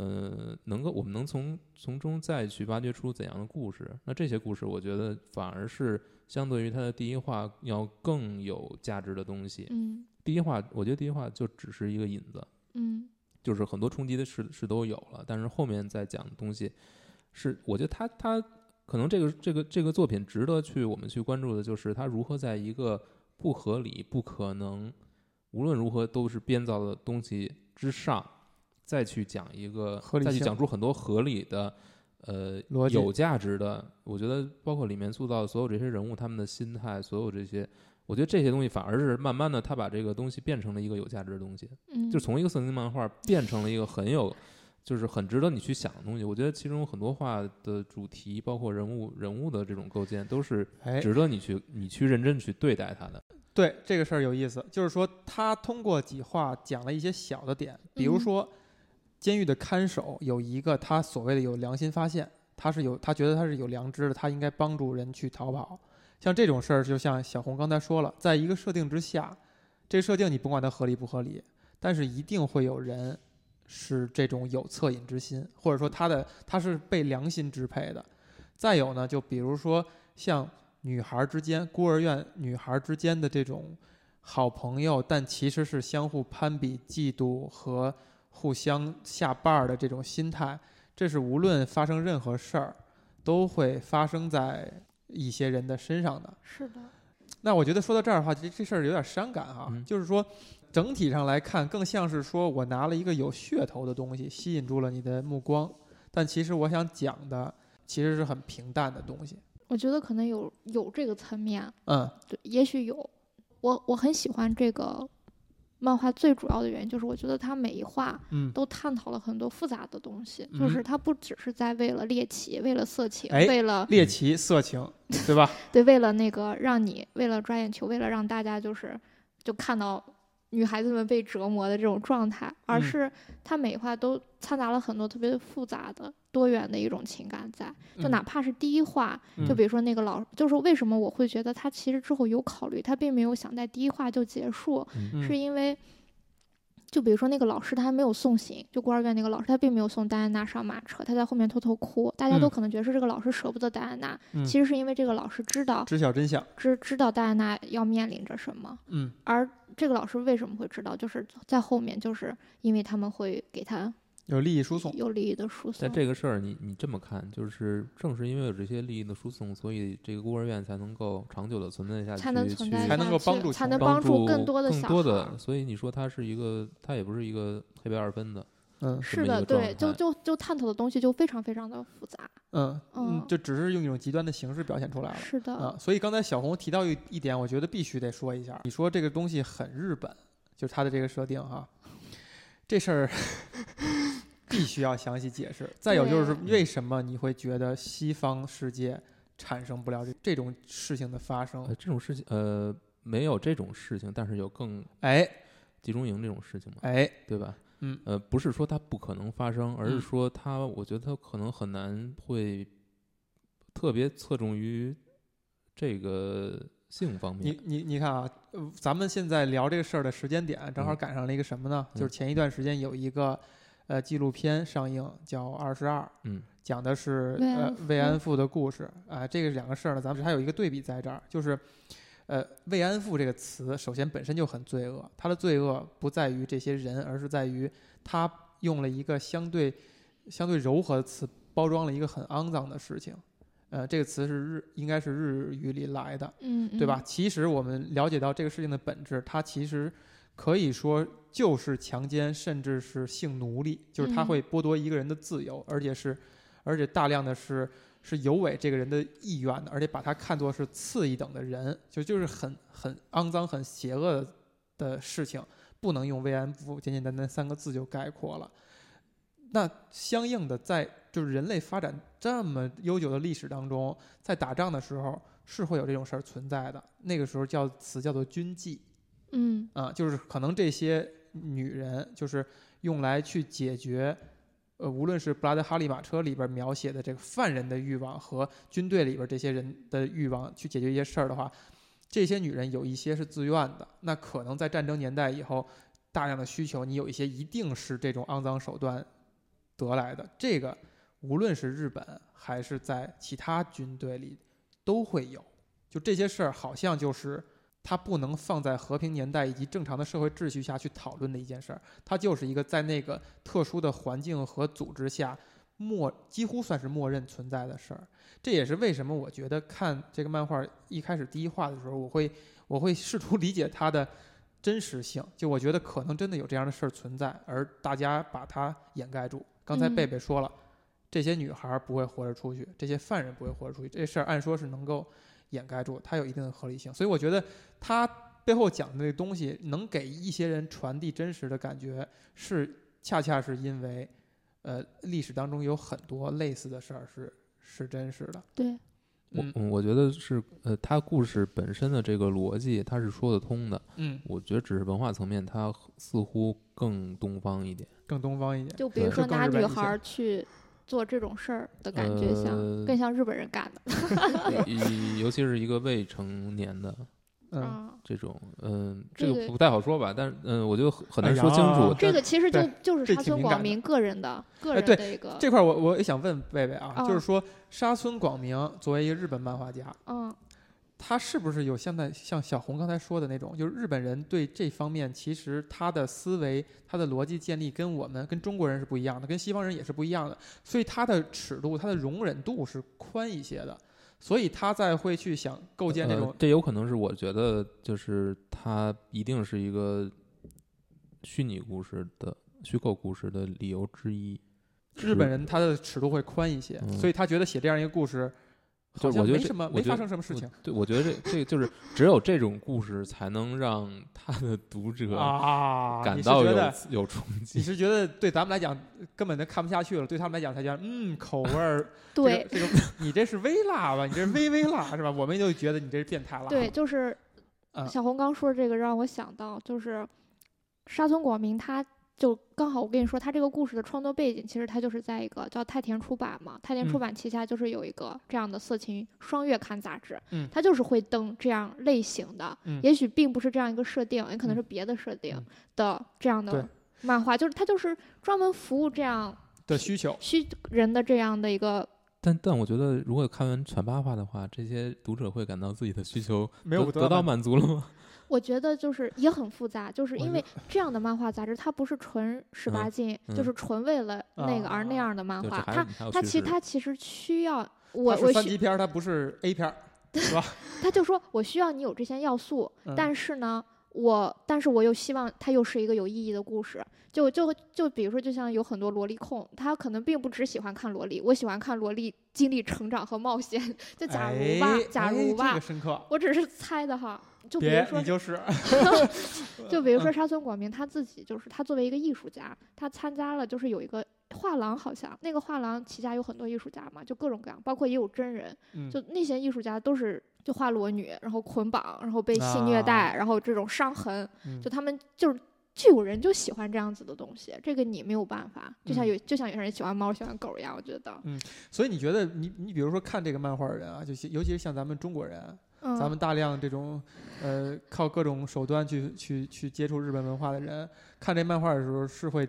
呃，能够我们能从从中再去挖掘出怎样的故事？那这些故事，我觉得反而是相对于它的第一话要更有价值的东西。嗯第一话，我觉得第一话就只是一个引子，嗯就是很多冲击的事是都有了，但是后面再讲的东西，是我觉得他他可能这个这个这个作品值得去我们去关注的，就是他如何在一个不合理、不可能，无论如何都是编造的东西之上，再去讲一个再去合理性讲出很多合理的。呃逻，有价值的，我觉得包括里面塑造的所有这些人物，他们的心态，所有这些，我觉得这些东西反而是慢慢的，他把这个东西变成了一个有价值的东西。嗯，就从一个色情漫画变成了一个很有，就是很值得你去想的东西。我觉得其中很多画的主题，包括人物人物的这种构建，都是哎，值得你去你去认真去对待它的。对这个事儿有意思，就是说他通过几话讲了一些小的点，比如嗯说监狱的看守有一个他所谓的有良心发现，他是有他觉得他是有良知的，他应该帮助人去逃跑。像这种事儿，就像小红刚才说了，在一个设定之下，这设定你甭管它合理不合理，但是一定会有人是这种有恻隐之心，或者说他的他是被良心支配的。再有呢，就比如说像女孩之间，孤儿院女孩之间的这种好朋友，但其实是相互攀比、嫉妒和互相下绊儿的这种心态，这是无论发生任何事儿，都会发生在一些人的身上的。是的，那我觉得说到这儿的话，这这事儿有点伤感哈，嗯就是说整体上来看，更像是说我拿了一个有噱头的东西吸引住了你的目光，但其实我想讲的其实是很平淡的东西。我觉得可能有有这个层面，嗯对，也许有。我我很喜欢这个漫画，最主要的原因就是我觉得它每一话嗯，都探讨了很多复杂的东西，嗯就是它不只是在为了猎奇、为了色情、哎为了猎奇、色情，对吧？对，为了那个让你为了抓眼球，为了让大家就是就看到女孩子们被折磨的这种状态，而嗯。是它每一画都掺杂了很多特别复杂的、多元的一种情感在。就哪怕是第一话，就嗯比如说那个老，就是为什么我会觉得他其实之后有考虑，他并没有想在第一话就结束，嗯是因为。就比如说那个老师，他还没有送行，就孤儿院那个老师，他并没有送戴安娜上马车，他在后面偷偷哭。大家都嗯可能觉得是这个老师舍不得戴安娜，嗯其实是因为这个老师知道知晓真相。知知道戴安娜要面临着什么，嗯而这个老师为什么会知道，就是在后面，就是因为他们会给他有利益输送。有利益的输送但。这个事儿，你你这么看，就是正是因为有这些利益的输送，所以这个孤儿院才能够长久的存在下去，才能存在才能下去够帮助才能帮助更多的更小孩儿。多的所以你说它是一个，它也不是一个黑白二分的，嗯是的，对，就就就探讨的东西就非常非常的复杂。嗯嗯嗯，就只是用一种极端的形式表现出来了。是的，啊，所以刚才小红提到一一点，我觉得必须得说一下。你说这个东西很日本，就是它的这个设定哈，这事儿必须要详细解释。再有就是为什么你会觉得西方世界产生不了这这种事情的发生呃，？这种事情，呃，没有这种事情，但是有更哎集中营这种事情嘛，哎，对吧？嗯呃，不是说它不可能发生，而是嗯说它，我觉得它可能很难会特别侧重于这个性方面你。你你看啊，呃咱们现在聊这个事儿的时间点，正好嗯赶上了一个什么呢？就是嗯前一段时间有一个呃纪录片上映，叫《二十二》，嗯讲的是呃慰安妇慰安妇的故事啊、这个两个事儿呢，咱们还有一个对比在这儿，就是呃慰安妇这个词，首先本身就很罪恶，它的罪恶不在于这些人，而是在于它用了一个相对相对柔和的词，包装了一个很肮脏的事情。呃，这个词是日应该是日语里来的，嗯，对吧？其实我们了解到这个事情的本质，它其实可以说就是强奸，甚至是性奴隶，就是它嗯会剥夺一个人的自由，而且是，而且大量的是是有违这个人的意愿的，而且把他看作是次一等的人，就就是很很肮脏、很邪恶的事情，不能用慰安妇简简单单三个字就概括了。那相应的，在就是人类发展这么悠久的历史当中，在打仗的时候是会有这种事儿存在的。那个时候叫词叫做军妓嗯啊，就是可能这些女人就是用来去解决，呃，无论是布拉德哈利马车里边描写的这个犯人的欲望和军队里边这些人的欲望去解决一些事儿的话，这些女人有一些是自愿的，那可能在战争年代以后，大量的需求，你有一些一定是这种肮脏手段得来的。这个无论是日本还是在其他军队里都会有。就这些事儿，好像就是它不能放在和平年代以及正常的社会秩序下去讨论的一件事儿，它就是一个在那个特殊的环境和组织下默几乎算是默认存在的事儿。这也是为什么我觉得看这个漫画一开始第一话的时候，我会我会试图 理解它的真实性。就我觉得可能真的有这样的事儿存在，而大家把它掩盖住。刚才嗯贝贝说了，这些女孩儿不会活着出去，这些犯人不会活着出去，这事儿按说是能够掩盖住，它有一定的合理性。所以我觉得它背后讲的那东西，能给一些人传递真实的感觉，是恰恰是因为，呃，历史当中有很多类似的事儿是是真实的。对，嗯我嗯，我觉得是呃，它故事本身的这个逻辑它是说得通的。嗯，我觉得只是文化层面，它似乎更东方一点。更东方一点。就比如对说拿女孩儿去做这种事儿的感觉像，呃更像日本人干的。尤尤其是一个未成年的嗯，嗯，这种，嗯，这个不太好说吧，但是嗯，我觉得很很难说清楚。这个其实就就是沙村广明个人的个人的一个，这块儿我我也想问贝贝啊，啊就是说沙村广明作为一个日本漫画家，嗯他是不是有现在像小红刚才说的那种，就是日本人对这方面其实他的思维、他的逻辑建立跟我们跟中国人是不一样的，跟西方人也是不一样的，所以他的尺度、他的容忍度是宽一些的，所以他在会去想构建这种呃，这有可能是我觉得，就是他一定是一个虚拟故事的虚构故事的理由之一。日本人他的尺度会宽一些，嗯所以他觉得写这样一个故事，就我觉得这没什么，没发生什么事情对，我觉得这这个就是只有这种故事才能让他的读者啊。感到有有冲击你。是觉得对咱们来讲根本就看不下去了，对他们来讲才觉得嗯口味儿对 这个这个你这是微辣吧？你这是微微辣是吧？我们就觉得你这是变态辣。对，就是嗯小红刚说这个让我想到，就是沙村广明他。就刚好，我跟你说，他这个故事的创作背景，其实他就是在一个叫太田出版嘛，太田出嗯。版旗下就是有一个这样的色情双月刊杂志，嗯他就是会登这样类型的，嗯。也许并不是这样一个设定，也可能是别的设定嗯的这样的漫画，就是他就是专门服务这样的需求，需人的这样的一个但但我觉得，如果看完全八话的话，这些读者会感到自己的需求没有得得到满满足了吗？我觉得就是也很复杂，就是因为这样的漫画杂志，它不是纯十八禁，嗯就是纯为了那个而那啊样的漫画，它它其是还有叙事它其实需要我我需三级片儿，它不是 A 片儿，是吧？他就说我需要你有这些要素，嗯但是呢，我但是我又希望它又是一个有意义的故事。就就就比如说，就像有很多萝莉控，他可能并不只喜欢看萝莉，我喜欢看萝莉经历成长和冒险。就假如吧，哎假如吧，哎这个深刻，我只是猜的哈。就比如说你，就是，就比如说嗯。沙村广明他自己，就是他作为一个艺术家，他参加了就是有一个画廊好像那个画廊旗下有很多艺术家嘛，就各种各样，包括也有真人，嗯。就那些艺术家都是就画裸女，然后捆绑，然后被性虐待，然后这种伤痕，就他们就是。就有人就喜欢这样子的东西，这个你没有办法，就像嗯。有、就像有些人喜欢猫喜欢狗一样，我觉得，所以你觉得你你比如说看这个漫画的人啊，就尤其是像咱们中国人，嗯，咱们大量这种呃靠各种手段去去去接触日本文化的人，看这漫画的时候是会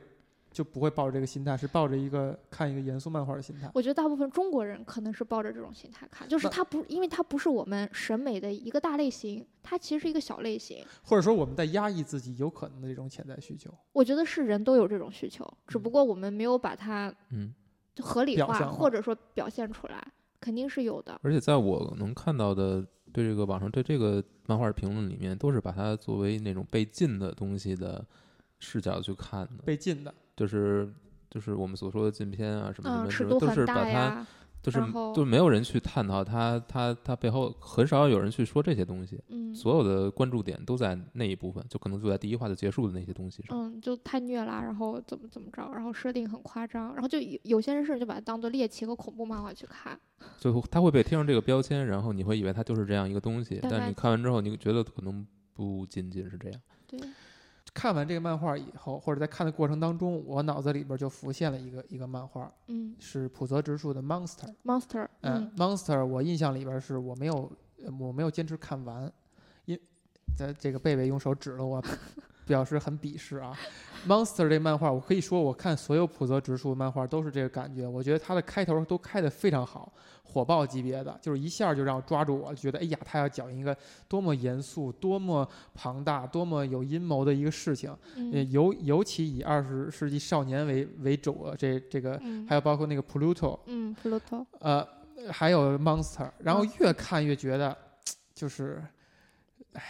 就不会抱着这个心态，是抱着一个看一个严肃漫画的心态。我觉得大部分中国人可能是抱着这种心态看，就是那它不，因为它不是我们审美的一个大类型，它其实是一个小类型。或者说我们在压抑自己有可能的这种潜在需求。我觉得是人都有这种需求，只不嗯过我们没有把它嗯，合理化或者说表现出来，肯定是有的。而且在我能看到的对这个网上对这个漫画评论里面，都是把它作为那种被禁的东西的视角去看的，被禁的，就是就是我们所说的禁片啊什么什嗯，么，都是把它呀，就是就没有人去探讨它它它背后很少有人去说这些东西，嗯所有的关注点都在那一部分，就可能就在第一话就结束的那些东西上。嗯，就太虐啦，然后怎么怎么着，然后设定很夸张，然后就有有些人甚至就把它当做猎奇和恐怖漫画去看。最后它会被贴上这个标签，然后你会以为它就是这样一个东西，但你看完之后，你觉得可能不仅仅是这样。对，看完这个漫画以后，或者在看的过程当中，我脑子里边就浮现了一个一个漫画，嗯是浦泽直树的《Monster》。，Monster，嗯嗯，，Monster，我印象里边是我没有呃我没有坚持看完，因在这个贝贝用手指了我，表示很鄙视啊。Monster 这漫画，我可以说我看所有浦泽直树漫画都是这个感觉，我觉得它的开头都开得非常好，火爆级别的，就是一下就让我抓住我，觉得哎呀，他要讲一个多么严肃、多么庞大、多么有阴谋的一个事情，呃，嗯尤尤其以二十世纪少年为为主啊，这这个嗯还有包括那个 Pluto，嗯，Pluto，呃，还有 Monster，然后嗯越看越觉得，就是，哎，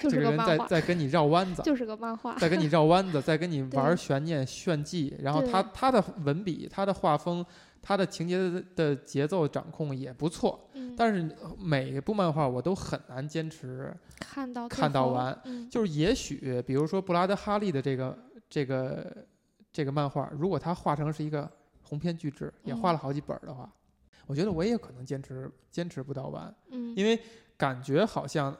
就是这个漫画在在跟你绕弯子，就是个漫画。在跟你绕弯子，在跟你 玩悬念、炫技，然后他他的文笔、他的画风、他的情节的的节奏掌控也不错，嗯，但是每一部漫画我都很难坚持。看到看到完嗯就是也许，比如说布拉德哈利的这个这个这个漫画，如果他画成是一个鸿篇巨制，也画嗯了好几本的话，我觉得我也可能坚持坚持不到完。嗯，因为感觉好像，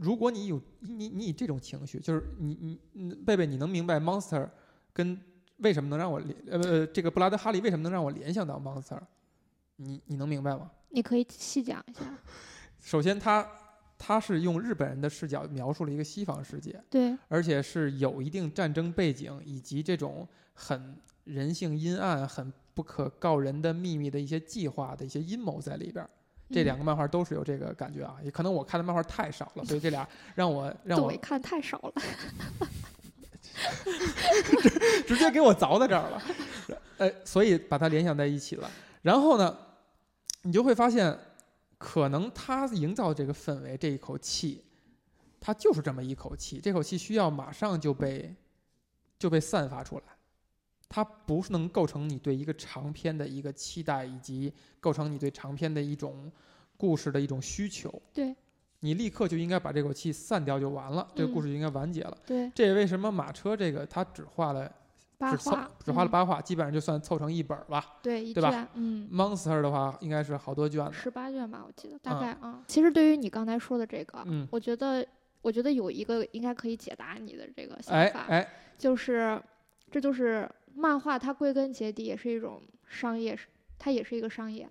如果你有你你以这种情绪，就是你你你贝贝，你能明白 monster 跟为什么能让我联呃呃这个布拉德哈利为什么能让我联想到 monster？你你能明白吗？你可以细讲一下。首先他他是用日本人的视角描述了一个西方世界，对，而且是有一定战争背景以及这种很人性阴暗、很不可告人的秘密的一些计划的一些阴谋在里边儿。这嗯两个漫画都是有这个感觉啊，也可能我看的漫画太少了，所以这俩 让我让我看太少了。直接给我凿在这儿了，呃，所以把它联想在一起了。然后呢，你就会发现，可能他营造这个氛围，这一口气，他就是这么一口气，这口气需要马上就被就被散发出来。它不是能构成你对一个长篇的一个期待，以及构成你对长篇的一种故事的一种需求。对你立刻就应该把这口气散掉就完了，这个故嗯事就应该完结了。对，这也为什么马车这个他只画了八画，只画了嗯，八画，基本上就算凑成一本儿吧。对，一对吧卷，嗯。Monster 的话应该是好多卷子。十八卷吧，我记得大嗯概啊。其实对于你刚才说的这个，嗯我觉得，我觉得有一个应该可以解答你的这个想法，哎哎，就是这就是漫画，它归根结底也是一种商业，它也是一个商业，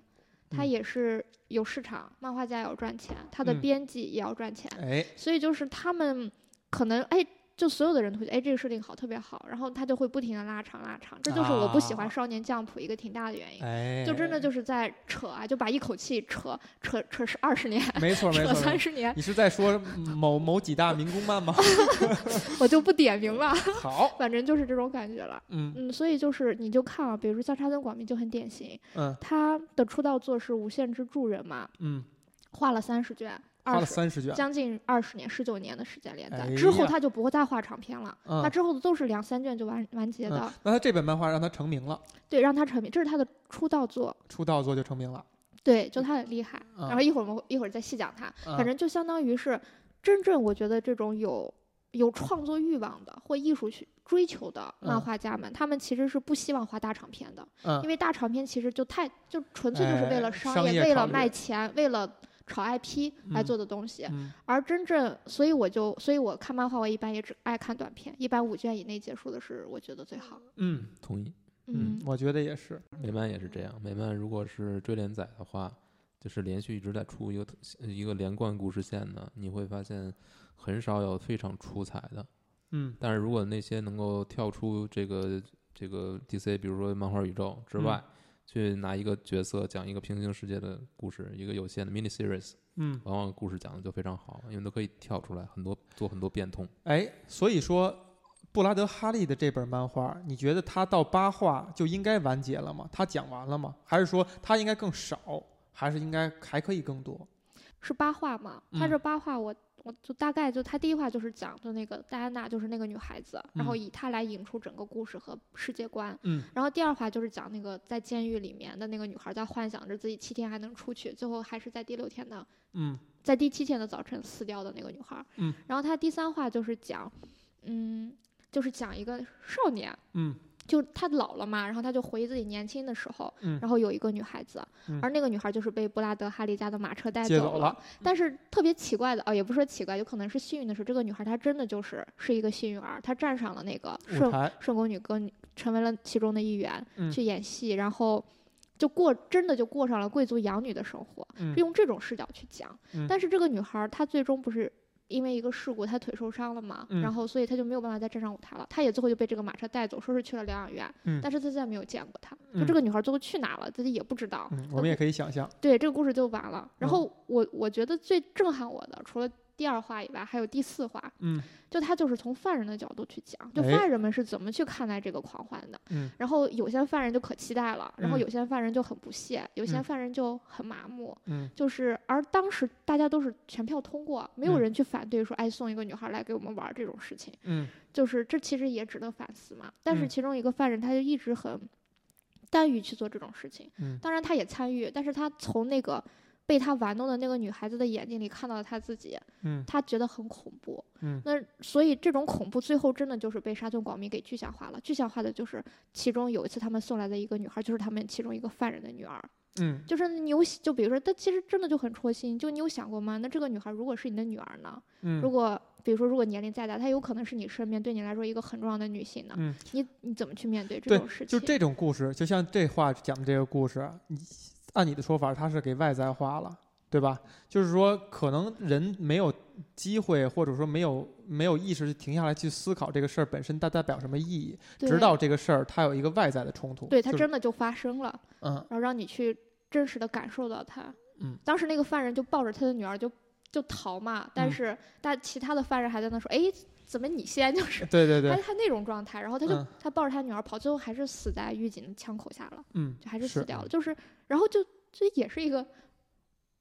它嗯。也是有市场，漫画家也要赚钱，它的嗯。编辑也要赚钱，哎，所以就是他们可能哎。就所有的人都会觉得，哎，这个设定好，特别好，然后他就会不停的拉长拉长，这就是我不喜欢啊少年将谱一个挺大的原因。哎，就真的就是在扯啊，就把一口气扯扯扯是二十年，没错没错。三十年，你是在说某某几大民工漫吗？我就不点名了，好，反正就是这种感觉了。嗯嗯，所以就是你就看啊，比如说像沙村广明就很典型，嗯他的出道作是《无限之助人》嘛，嗯，画了三十卷，画二了三十卷，将近二十年，十九年的时间连载，哎之后他就不会再画长篇了，嗯他之后的都是两三卷就完完结的，嗯，那他这本漫画让他成名了，对，让他成名，这是他的出道作。出道作就成名了。对，就他很厉害。嗯然后一会儿我们一会儿再细讲他，嗯反正就相当于是真正我觉得这种有有创作欲望的或艺术去追求的漫嗯画家们，他们其实是不希望画大长篇的，嗯因为大长篇其实就太就纯粹就是为哎了商商业为了卖钱，为了炒 IP 来嗯做的东西。嗯而真正，所以我就，所以我看漫画，我一般也只爱看短片，一般五卷以内结束的是我觉得最好。嗯同意。嗯，我觉得也是。美漫也是这样，美漫如果是追连载的话，就是连续一直在出一个一个连贯故事线的，你会发现很少有非常出彩的。嗯但是如果那些能够跳出这个这个 DC，比如说漫画宇宙之嗯外，去拿一个角色讲一个平行世界的故事，一个有限的 mini series，嗯，往往故事讲的就非常好，因为都可以跳出来很多做很多变通。哎，所以说。布拉德哈利的这本漫画，你觉得他到八话就应该完结了吗？他讲完了吗？还是说他应该更少？还是应该还可以更多？是八话吗？他嗯这八话我。我就大概就他第一话就是讲的那个戴安娜就是那个女孩子，然后嗯以她来引出整个故事和世界观。嗯然后第二话就是讲那个在监狱里面的那个女孩在幻想着自己七天还能出去，最后还是在第六天的嗯在第七天的早晨死掉的那个女孩。嗯，然后他第三话就是讲，嗯，就是讲一个少年，嗯就他老了嘛，然后他就回忆自己年轻的时候，嗯然后有一个女孩子，嗯而那个女孩就是被布拉德哈利家的马车带走了。但是特别奇怪的，哦，也不是说奇怪，有可能是幸运的是，这个女孩她真的就是是一个幸运儿，她站上了那个圣舞台，圣宫女歌女，成为了其中的一员，嗯去演戏，然后就过真的就过上了贵族养女的生活，用这种视角去讲。嗯但是这个女孩儿她最终不是因为一个事故，他腿受伤了嘛，嗯然后所以他就没有办法再站上舞台了。他也最后就被这个马车带走，说是去了疗养院，嗯但是他再也没有见过他。就嗯这个女孩最后去哪了，自己也不知道。嗯，我们也可以想象。对这个故事就完了。然嗯后我我觉得最震撼我的，除了第二话以外，还有第四话，嗯就他就是从犯人的角度去讲，就哎犯人们是怎么去看待这个狂欢的。嗯然后有些犯人就可期待了，然后嗯有些犯人就很不屑，有些嗯犯人就很麻木。嗯就是，而当时大家都是全票通过，没有嗯人去反对说，哎，送一个女孩来给我们玩儿这种事情。嗯就是这其实也值得反思嘛。但是嗯其中一个犯人他就一直很甘于去做这种事情，嗯当然他也参与，但是他从那个被他玩弄的那个女孩子的眼睛里看到了他自己，嗯他觉得很恐怖。嗯那所以这种恐怖最后真的就是被沙村广明给具象化了。具象化的就是其中有一次他们送来的一个女孩，就是他们其中一个犯人的女儿。嗯就是你有就比如说，他其实真的就很戳心。就你有想过吗？那这个女孩如果是你的女儿呢？嗯，如果比如说如果年龄再大，她有可能是你身边对你来说一个很重要的女性呢？嗯你你怎么去面对这种事情？就这种故事，就像这话讲的这个故事，你按你的说法，它是给外在化了，对吧？就是说，可能人没有机会，或者说没有没有意识停下来去思考这个事儿本身它代表什么意义，直到这个事儿它有一个外在的冲突。对它就是真的就发生了，嗯然后让你去真实的感受到它。嗯，当时那个犯人就抱着他的女儿就就逃嘛，但嗯是但其他的犯人还在那说，哎，怎么你先就是。对对对，他他那种状态，然后他就、嗯他抱着他女儿跑，最后还是死在狱警的枪口下了，嗯，就还是是死掉了。就是，然后就这也是一个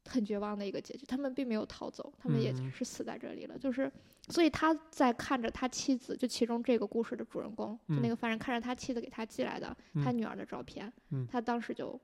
很绝望的一个结局。他们并没有逃走，他们也嗯是死在这里了。就是，所以他在看着他妻子，就其中这个故事的主人公，就那嗯个犯人看着他妻子给他寄来的他女儿的照片，嗯他当时就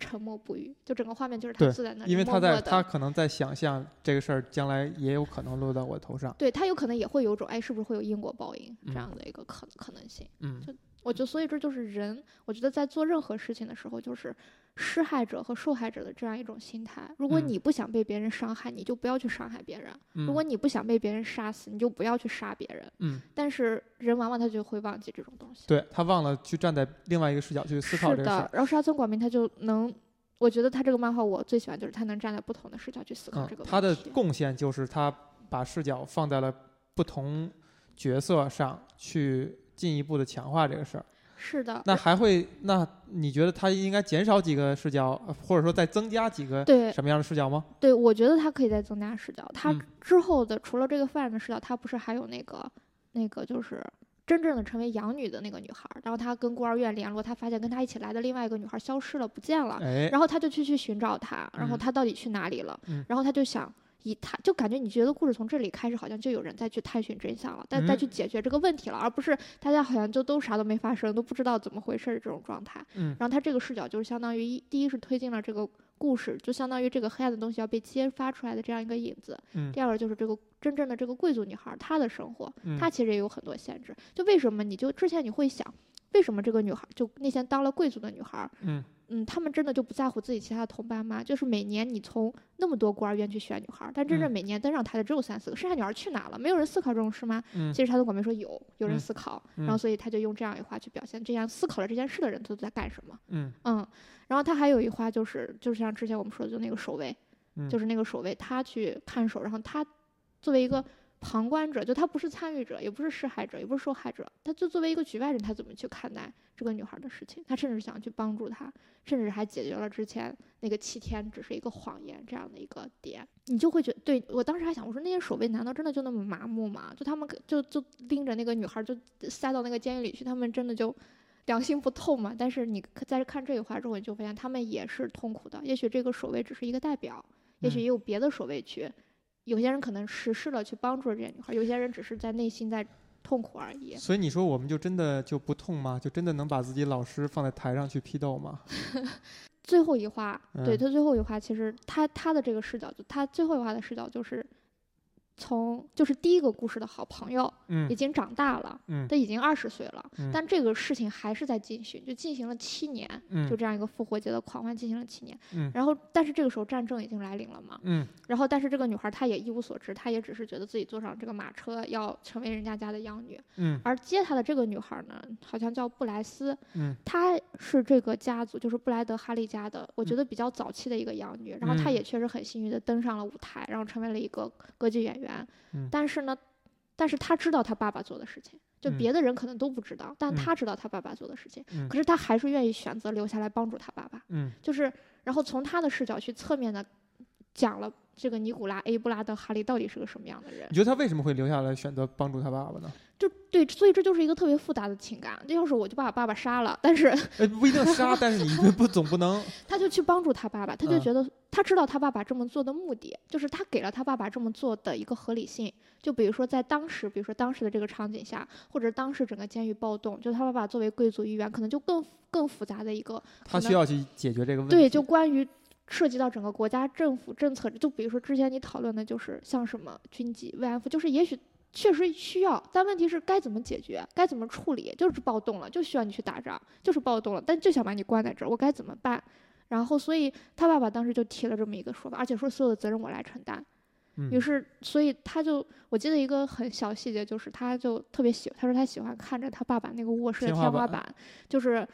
沉默不语，就整个画面就是他坐在那里，因为他在他可能在想象这个事儿将来也有可能落到我头上。对他有可能也会有种哎，是不是会有因果报应这嗯样的一个可可能性。嗯就我觉得，所以这就是人，我觉得在做任何事情的时候，就是施害者和受害者的这样一种心态。如果嗯你不想被别人伤害，你就不要去伤害别人；嗯如果你不想被别人杀死，你就不要去杀别人。嗯，但是人往往他就会忘记这种东西。对他忘了去站在另外一个视角去思考是这个事是，。的然后沙村广明他就能，我觉得他这个漫画我最喜欢就是他能站在不同的视角去思考嗯这个问题。，他的贡献就是他把视角放在了不同角色上去进一步的强化这个事儿。是的，那还会，那你觉得它应该减少几个视角，呃或者说再增加几个对什么样的视角吗？对，我觉得它可以再增加视角。他嗯之后的除了这个犯人的视角，它不是还有那个那个就是真正的成为养女的那个女孩儿，然后他跟孤儿院联络，他发现跟她一起来的另外一个女孩消失了，不见了，哎，然后他就去去寻找她，然后嗯她到底去哪里了？嗯然后他就想。以他就感觉你觉得故事从这里开始，好像就有人再去探寻真相了，但再嗯去解决这个问题了，而不是大家好像就都啥都没发生，都不知道怎么回事儿这种状态。嗯然后他这个视角就是相当于一，第一是推进了这个故事，就相当于这个黑暗的东西要被揭发出来的这样一个影子。嗯第二个就是这个真正的这个贵族女孩儿她的生活，嗯她其实也有很多限制。就为什么你就之前你会想，为什么这个女孩儿就那些当了贵族的女孩儿，嗯嗯，她们真的就不在乎自己其他的同伴吗？就是每年你从那么多孤儿院去选女孩儿，但真正嗯每年登上台的只有三四个，剩下女孩儿去哪了？没有人思考这种事吗？嗯其实他的广编说有，有人嗯思考，然后嗯所以他就用这样一话去表现这样思考了这件事的人都在干什么。嗯嗯，然后他还有一话就是，就是像之前我们说的，就那个守卫，嗯就是那个守卫，他去看守，然后他作为一个旁观者，就他不是参与者，也不是施害者，也不是受害者，他就作为一个局外人，他怎么去看待这个女孩的事情？他甚至想去帮助她，甚至还解决了之前那个七天只是一个谎言这样的一个点，你就会觉得，对我当时还想，我说那些守卫难道真的就那么麻木吗？就他们就就拎着那个女孩就塞到那个监狱里去，他们真的就。良心不痛吗？但是你在看这一话之后，你就发现他们也是痛苦的。也许这个守卫只是一个代表，也许嗯也有别的守卫去。有些人可能实施了去帮助了这些女孩，有些人只是在内心在痛苦而已。所以你说我们就真的就不痛吗？就真的能把自己老师放在台上去批斗吗？最后一话，对嗯他最后一话，其实他他的这个视角，就他最后一话的视角就是从就是第一个故事的好朋友嗯已经长大了，嗯他已经二十岁了，嗯但这个事情还是在进行，就进行了七年，嗯就这样一个复活节的狂欢进行了七年。嗯然后但是这个时候战争已经来临了嘛，嗯然后，但是这个女孩她也一无所知，她也只是觉得自己坐上这个马车要成为人家家的养女。嗯而接她的这个女孩呢，好像叫布莱斯，嗯她是这个家族，就是布莱德哈利家的，我觉嗯得比较早期的一个养女。然后她嗯也确实很幸运的登上了舞台，然后成为了一个歌剧演员。嗯但是呢，但是他知道他爸爸做的事情，就嗯别的人可能都不知道，但他知道他爸爸做的事情。嗯可是他还是愿意选择留下来帮助他爸爸。嗯就是然后从他的视角去侧面的讲了这个尼古拉 ·A 布拉德·哈利到底是个什么样的人你，觉得他为什么会留下来选择帮助他爸爸呢？就对，所以这就是一个特别复杂的情感。要是我就把我爸爸杀了，但是呃，不一定杀，但是你 不总不能，他就去帮助他爸爸，他就嗯觉得他知道他爸爸这么做的目的，就是他给了他爸爸这么做的一个合理性。就比如说在当时，比如说当时的这个场景下，或者当时整个监狱暴动，就他爸爸作为贵族议员，可能就更更复杂的一个他需要去解决这个问题。对，就关于涉及到整个国家政府政策，就比如说之前你讨论的就是像什么军纪、慰安妇，就是也许确实需要，但问题是该怎么解决，该怎么处理，就是暴动了，就需要你去打仗，就是暴动了，但就想把你关在这儿，我该怎么办？然后，所以他爸爸当时就提了这么一个说法，而且说所有的责任我来承担。嗯于是，所以他就，我记得一个很小细节，就是他就特别喜，他说他喜欢看着他爸爸那个卧室的天花板，就是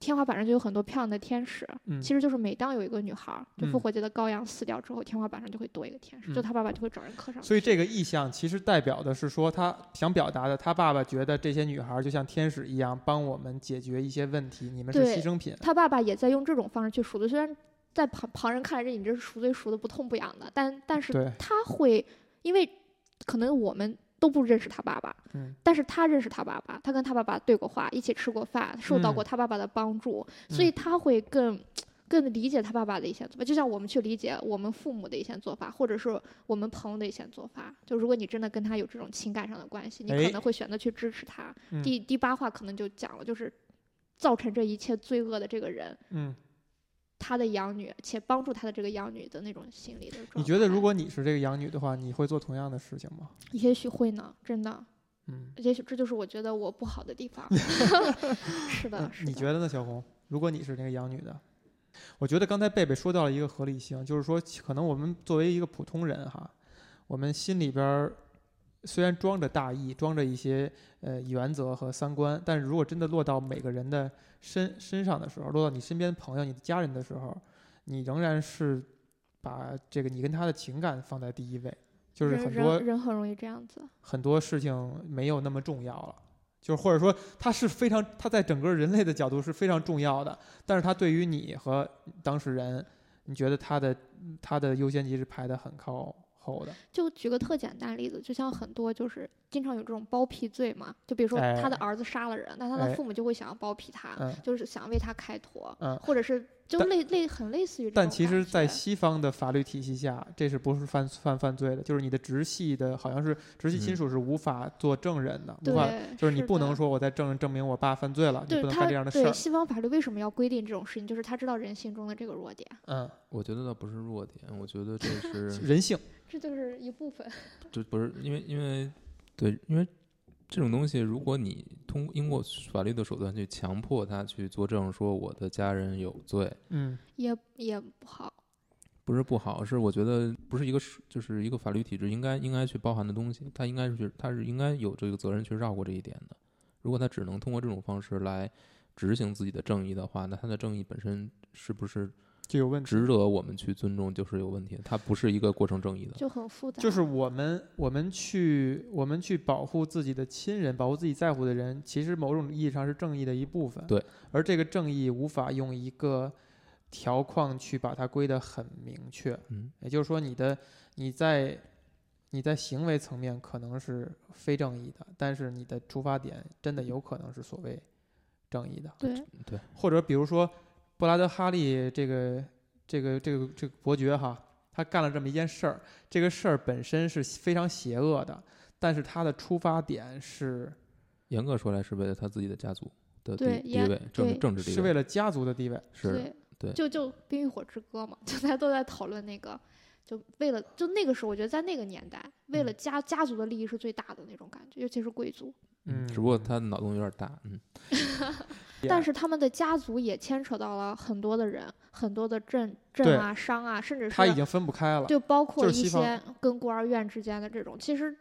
天花板上就有很多漂亮的天使，嗯其实就是每当有一个女孩儿，就复嗯活节的羔羊死掉之后，天花板上就会多一个天使，就嗯他爸爸就会找人刻上去。所以这个意象其实代表的是说，他想表达的，他爸爸觉得这些女孩就像天使一样，帮我们解决一些问题，你们是牺牲品。他爸爸也在用这种方式去赎罪，虽然在旁旁人看来这你这是赎罪赎的不痛不痒的，但但是对，他会，因为可能我们都不认识他爸爸，嗯但是他认识他爸爸，他跟他爸爸对过话，一起吃过饭，受到过嗯他爸爸的帮助，所以嗯他会更。更理解他爸爸的一些做法，就像我们去理解我们父母的一些做法，或者是我们朋友的一些做法。就如果你真的跟他有这种情感上的关系，你可哎能会选择去支持他。嗯第第八话可能就讲了，就是造成这一切罪恶的这个人，嗯，他的养女，且帮助他的这个养女的那种心理的状态。你觉得如果你是这个养女的话，你会做同样的事情吗？也许会呢？真的，嗯，也许这就是我觉得我不好的地方。是的，嗯是的。你觉得呢，小红？如果你是那个养女的，我觉得刚才贝贝说到了一个合理性，就是说，可能我们作为一个普通人哈，我们心里边儿虽然装着大义，装着一些呃原则和三观，但是如果真的落到每个人的身身上的时候，落到你身边朋友、你的家人的时候，你仍然是把这个你跟他的情感放在第一位，就是很多人人很容易这样子。很多事情没有那么重要了，就是或者说它是非常，它在整个人类的角度是非常重要的，但是它对于你和当事人，你觉得它的它的优先级是排得很靠就举个特简单例子，就像很多就是经常有这种包庇罪嘛，就比如说他的哎儿子杀了人，那他的哎父母就会想要包庇他，嗯就是想为他开脱，嗯或者是就类类很类似于这种但其实，在西方的法律体系下，这是不是犯犯犯罪的？就是你的直系的，好像是直系亲嗯属是无法做证人的，无法对，就是你不能说我在证人证明我爸犯罪了，你不能干这样的事儿。对西方法律为什么要规定这种事情？就是他知道人性中的这个弱点，嗯，我觉得倒不是弱点，我觉得这是 人性。这就是一部分。就不是因为因为对，因为这种东西，如果你通经过法律的手段去强迫他去作证，说我的家人有罪，嗯，也也不好。不是不好，是我觉得不是一个是就是一个法律体制应该应该去包含的东西，他应该是去他是应该有这个责任去绕过这一点的。如果他只能通过这种方式来执行自己的正义的话，那他的正义本身是不是就有问题。值得我们去尊重，就是有问题。它不是一个过程正义的。就很复杂。就是我们我们去我们去保护自己的亲人，保护自己在乎的人，其实某种意义上是正义的一部分。对，而这个正义无法用一个条框去把它归得很明确。嗯，也就是说，你的你在你在行为层面可能是非正义的，但是你的出发点真的有可能是所谓正义的。对或者比如说布拉德哈利这个这个这个这个伯爵哈，他干了这么一件事儿，这个事儿本身是非常邪恶的，但是他的出发点是严格说来是为了他自己的家族的地对地位，政对政治地位是为了家族的地位。是对对就就《冰与火之歌》嘛，就大家都在讨论那个，就为了就那个时候，我觉得在那个年代，为了嗯家家族的利益是最大的那种感觉，尤其是贵族。嗯只不过他脑洞有点大，嗯，但是他们的家族也牵扯到了很多的人，很多的镇镇啊、商啊，甚至是他已经分不开了。就包括一些跟孤儿院之间的这种，其实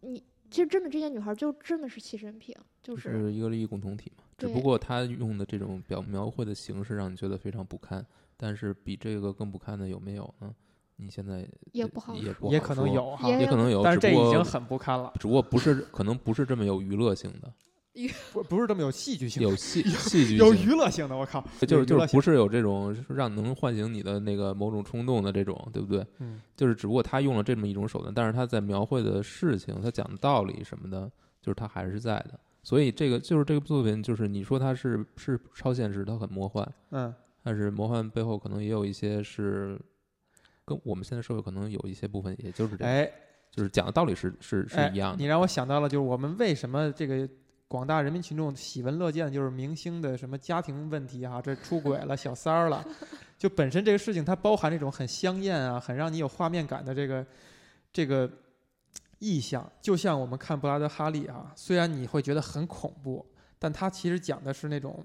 你其实真的这些女孩就真的是牺牲品，就就是是一个利益共同体嘛。只不过他用的这种表描绘的形式让你觉得非常不堪，但是比这个更不堪的有没有呢？你现在呃也不好说也不也可能有哈，也也可能有，但是只不过这已经很不堪了，只不过不是可能不是这么有娱乐性的，不不是这么有戏剧性，有戏戏剧有娱乐性的，我靠，就是就是不是有这种让能唤醒你的那个某种冲动的这种，对不对？嗯，就是只不过他用了这么一种手段，但是他在描绘的事情，他讲的道理什么的，就是他还是在的。所以这个就是这个作品，就是你说它是是超现实，它很魔幻，嗯，但是魔幻背后可能也有一些是跟我们现在社会可能有一些部分，也就是这样，哎，就是讲的道理是是是哎一样的。你让我想到了，就是我们为什么这个广大人民群众喜闻乐见，就是明星的什么家庭问题哈、这出轨了、小三儿了，就本身这个事情它包含这种很香艳啊、很让你有画面感的这个这个意象，就像我们看布拉德哈利啊，虽然你会觉得很恐怖，但它其实讲的是那种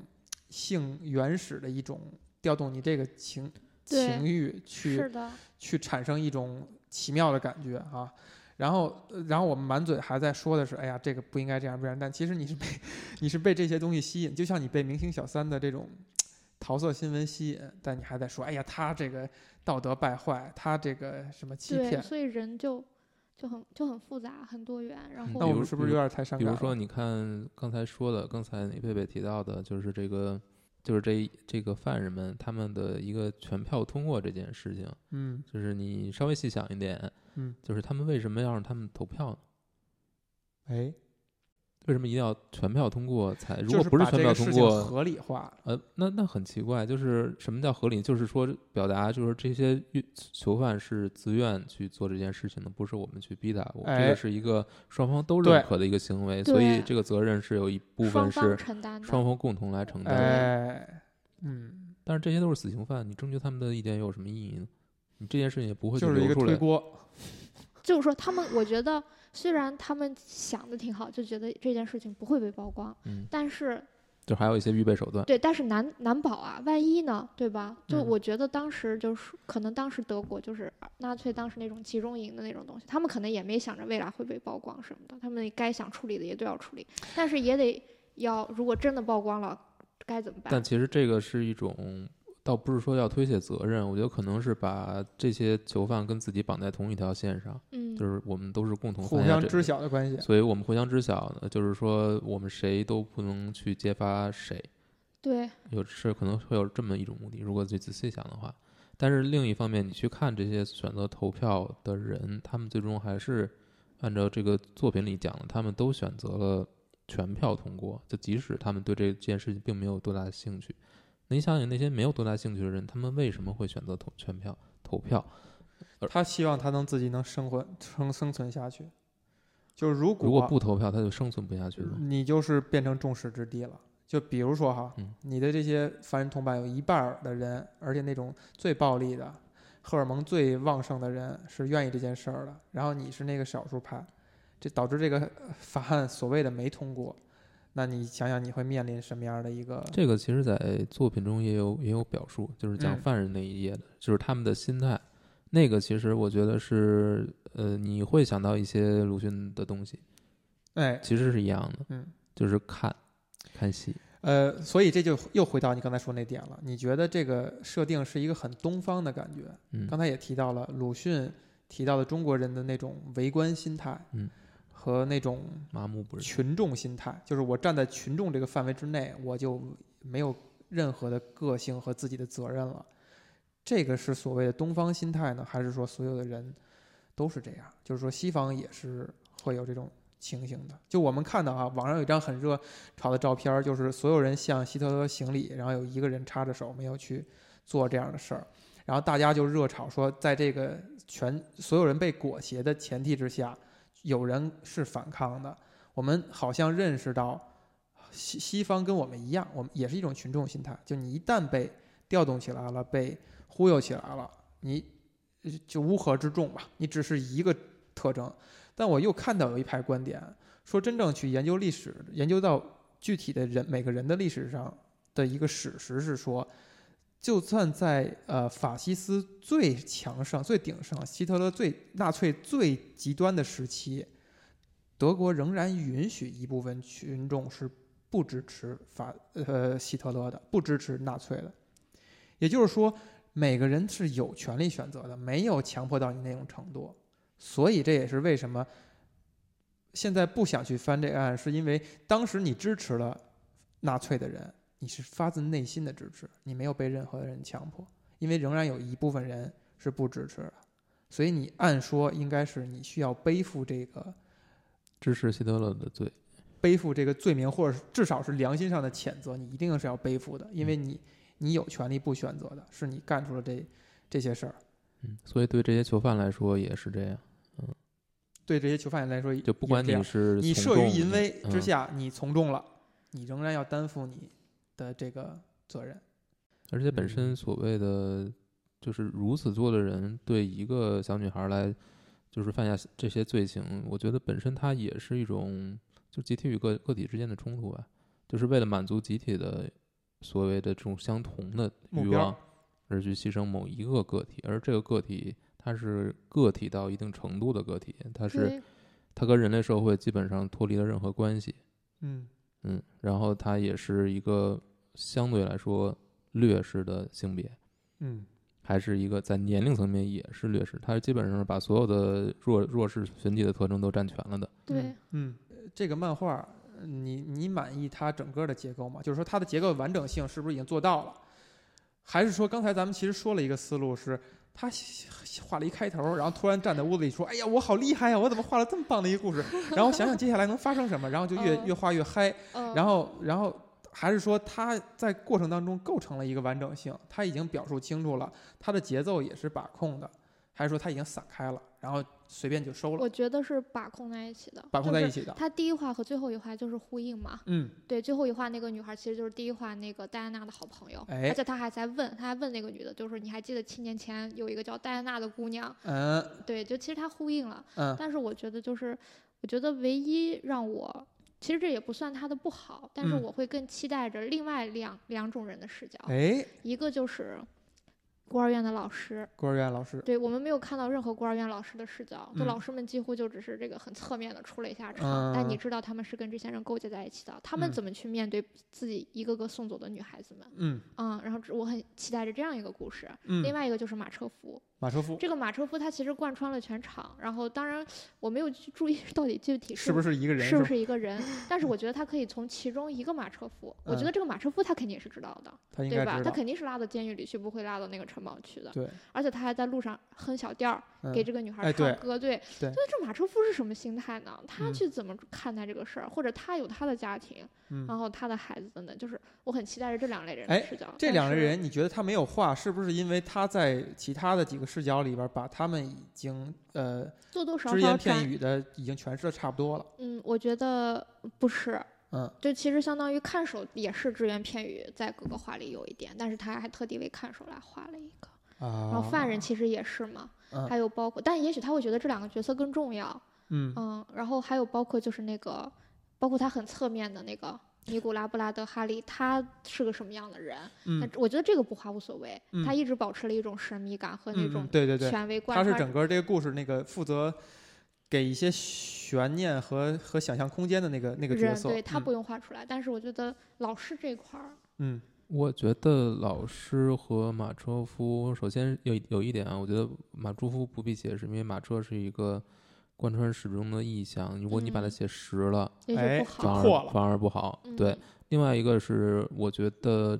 性原始的一种调动你这个情对情欲去是的，去产生一种奇妙的感觉啊。然后，呃然后我们满嘴还在说的是，哎呀，这个不应该这样，不然。但其实你是被 你是被这些东西吸引，就像你被明星小三的这种桃色新闻吸引，但你还在说，哎呀，他这个道德败坏，他这个什么欺对，骗。所以人就就很就很复杂，很多元。然嗯后那我们是不是有点太伤感？比如说，你看刚才说的，刚才你贝贝提到的，就是这个，就是这这个犯人们他们的一个全票通过这件事情，嗯就是你稍微细想一点，嗯，就是他们为什么要让他们投票呢？哎，为什么一定要全票通过才？如就是果不是把这个事情全票通过，合理化，呃，那那很奇怪，就是什么叫合理？就是说表达就是这些囚犯是自愿去做这件事情的，不是我们去逼他。我这哎个是一个双方都认可的一个行为，所以这个责任是有一部双方分是承担，双方共同来承担。哎，嗯，但是这些都是死刑犯，你征求他们的意见有什么意义呢？你这件事情也不会去就是一个流出来。推锅，就是说他们，我觉得虽然他们想的挺好，就觉得这件事情不会被曝光，嗯，但是就还有一些预备手段。对，但是难难保啊，万一呢，对吧？就嗯我觉得当时就是可能当时德国就是纳粹当时那种集中营的那种东西，他们可能也没想着未来会被曝光什么的，他们该想处理的也都要处理，但是也得要，如果真的曝光了，该怎么办但？其实这个是一种，倒不是说要推卸责任，我觉得可能是把这些囚犯跟自己绑在同一条线上，嗯，就是我们都是共同互相知晓的关系。所以我们互相知晓呢，就是说我们谁都不能去揭发谁，对，有是可能会有这么一种目的。如果去仔细想的话，但是另一方面，你去看这些选择投票的人，他们最终还是按照这个作品里讲的，他们都选择了全票通过，就即使他们对这件事情并没有多大的兴趣，那你想想那些没有多大兴趣的人，他们为什么会选择投全票投票？他希望他能自己能生活生生存下去。就是如果如果不投票，他就生存不下去了。你就是变成众矢之的了。就比如说哈，嗯你的这些凡人同伴有一半的人，而且那种最暴力的、荷尔蒙最旺盛的人是愿意这件事儿的，然后你是那个少数派，这导致这个呃 法案所谓的没通过。那你想想，你会面临什么样的一个？这个其实，在作品中也有也有表述，就是讲嗯犯人那一页的，就是他们的心态。那个其实我觉得是，呃，你会想到一些鲁迅的东西，哎，其实是一样的，嗯，就是看看戏。呃，所以这就又回到你刚才说那点了。你觉得这个设定是一个很东方的感觉？嗯，刚才也提到了鲁迅提到的中国人的那种围观心态，嗯，和那种麻木不仁。群众心态，就是我站在群众这个范围之内，我就没有任何的个性和自己的责任了。这个是所谓的东方心态呢，还是说所有的人都是这样？就是说西方也是会有这种情形的。就我们看到啊，网上有一张很热炒的照片儿，就是所有人向希特勒行礼，然后有一个人插着手没有去做这样的事儿，然后大家就热炒说，在这个全所有人被裹挟的前提之下，有人是反抗的。我们好像认识到西西方跟我们一样，我们也是一种群众心态。就你一旦被调动起来了，被忽悠起来了，你就乌合之众吧，你只是一个特征。但我又看到有一派观点说，真正去研究历史，研究到具体的人每个人的历史上的一个史实是说，就算在呃法西斯最强盛、最鼎盛、希特勒最纳粹最极端的时期，德国仍然允许一部分群众是不支持法呃希特勒的，不支持纳粹的。也就是说，每个人是有权利选择的，没有强迫到你那种程度。所以这也是为什么现在不想去翻这个案，是因为当时你支持了纳粹的人，你是发自内心的支持，你没有被任何人强迫，因为仍然有一部分人是不支持的。所以你按说应该是你需要背负这个支持希特勒的罪。背负这个罪名，或者至少是良心上的谴责，你一定是要背负的，因为你你有权利不选择的，是你干出了这这些事儿。嗯，所以对这些囚犯来说也是这样，嗯对这些囚犯来说，就不管你是你慑于淫威之嗯下，你从众了，你仍然要担负你的这个责任。而且本身嗯。所谓的就是如此做的人，对一个小女孩来，就是犯下这些罪行，我觉得本身它也是一种就集体与个个体之间的冲突吧，就是为了满足集体的所谓的这种相同的欲望，而去牺牲某一个个体，而这个个体它是个体到一定程度的个体，它是，它跟人类社会基本上脱离了任何关系，嗯。嗯，然后它也是一个相对来说劣势的性别。嗯还是一个在年龄层面也是劣势，它基本上是把所有的弱弱势群体的特征都占全了的。对，嗯，呃这个漫画，呃你你满意它整个的结构吗？就是说它的结构完整性是不是已经做到了？还是说刚才咱们其实说了一个思路是？他画了一开头，然后突然站在屋子里说：“哎呀，我好厉害呀！我怎么画了这么棒的一个故事？”然后想想接下来能发生什么，然后就越嗯越画越嗨。嗯，然后，然后还是说他在过程当中构成了一个完整性，他已经表述清楚了，他的节奏也是把控的，还是说他已经散开了，然后随便就收了，我觉得是把控在一起的，把控在一起的。它第一话和最后一话就是呼应嘛。嗯，对，最后一话那个女孩其实就是第一话那个戴安娜的好朋友，哎而且他还在问，他还问那个女的，就是你还记得七年前有一个叫戴安娜的姑娘？嗯对，就其实他呼应了。嗯但是我觉得就是，我觉得唯一让我，其实这也不算他的不好，但是嗯。我会更期待着另外两两种人的视角，哎，一个就是孤儿院的老师，孤儿院老师，对我们没有看到任何孤儿院老师的视角，就嗯。老师们几乎就只是这个很侧面的出了一下场，但你嗯知道他们是跟这些人勾结在一起的，他们嗯。怎么去面对自己一个个送走的女孩子们，嗯。嗯，然后这我很期待着这样一个故事。嗯，另外一个就是马车夫，马车夫这个马车夫他其实贯穿了全场，然后当然我没有去注意到底具体是不是一个人？是不是一个人，但是我觉得他可以从其中一个马车夫，我觉嗯得这个马车夫他肯定是知道的，他应对吧？他肯定是拉到监狱里去，不会拉到那个城堡去的。对，而且他还在路上哼小调儿，嗯给这个女孩唱歌，对，对所以这马车夫是什么心态呢？他嗯去怎么看待这个事儿，或者他有他的家庭，嗯然后他的孩子等等，就是我很期待着这两类人哎的视角。这两类人，你觉得他没有画，是不是因为他在其他的几个视角里边儿把他们已经呃多多少只言片语的已经诠释的差不多了？嗯，我觉得不是，嗯，就其实相当于看守也是只言片语，在各个画里有一点，但是他还特地为看守来画了一个。啊，然后犯人其实也是嘛，嗯还有包括，但也许他会觉得这两个角色更重要，嗯嗯，然后还有包括就是那个，包括他很侧面的那个尼古拉布拉德哈利，他是个什么样的人？那嗯我觉得这个不画无所谓，他嗯一直保持了一种神秘感和那嗯，种嗯对对对，权威贯他是。整个这个故事那个负责给一些悬念和和想象空间的那个那个角人色，嗯对他不用画出来，但是我觉得老师这块儿，嗯我觉得老师和马车夫，首先有有一点啊，我觉得马车夫不必解释，因为马车是一个贯穿始终的意象。如果你把它嗯写实了，也哎反而反而不好。对嗯，，另外一个是，我觉得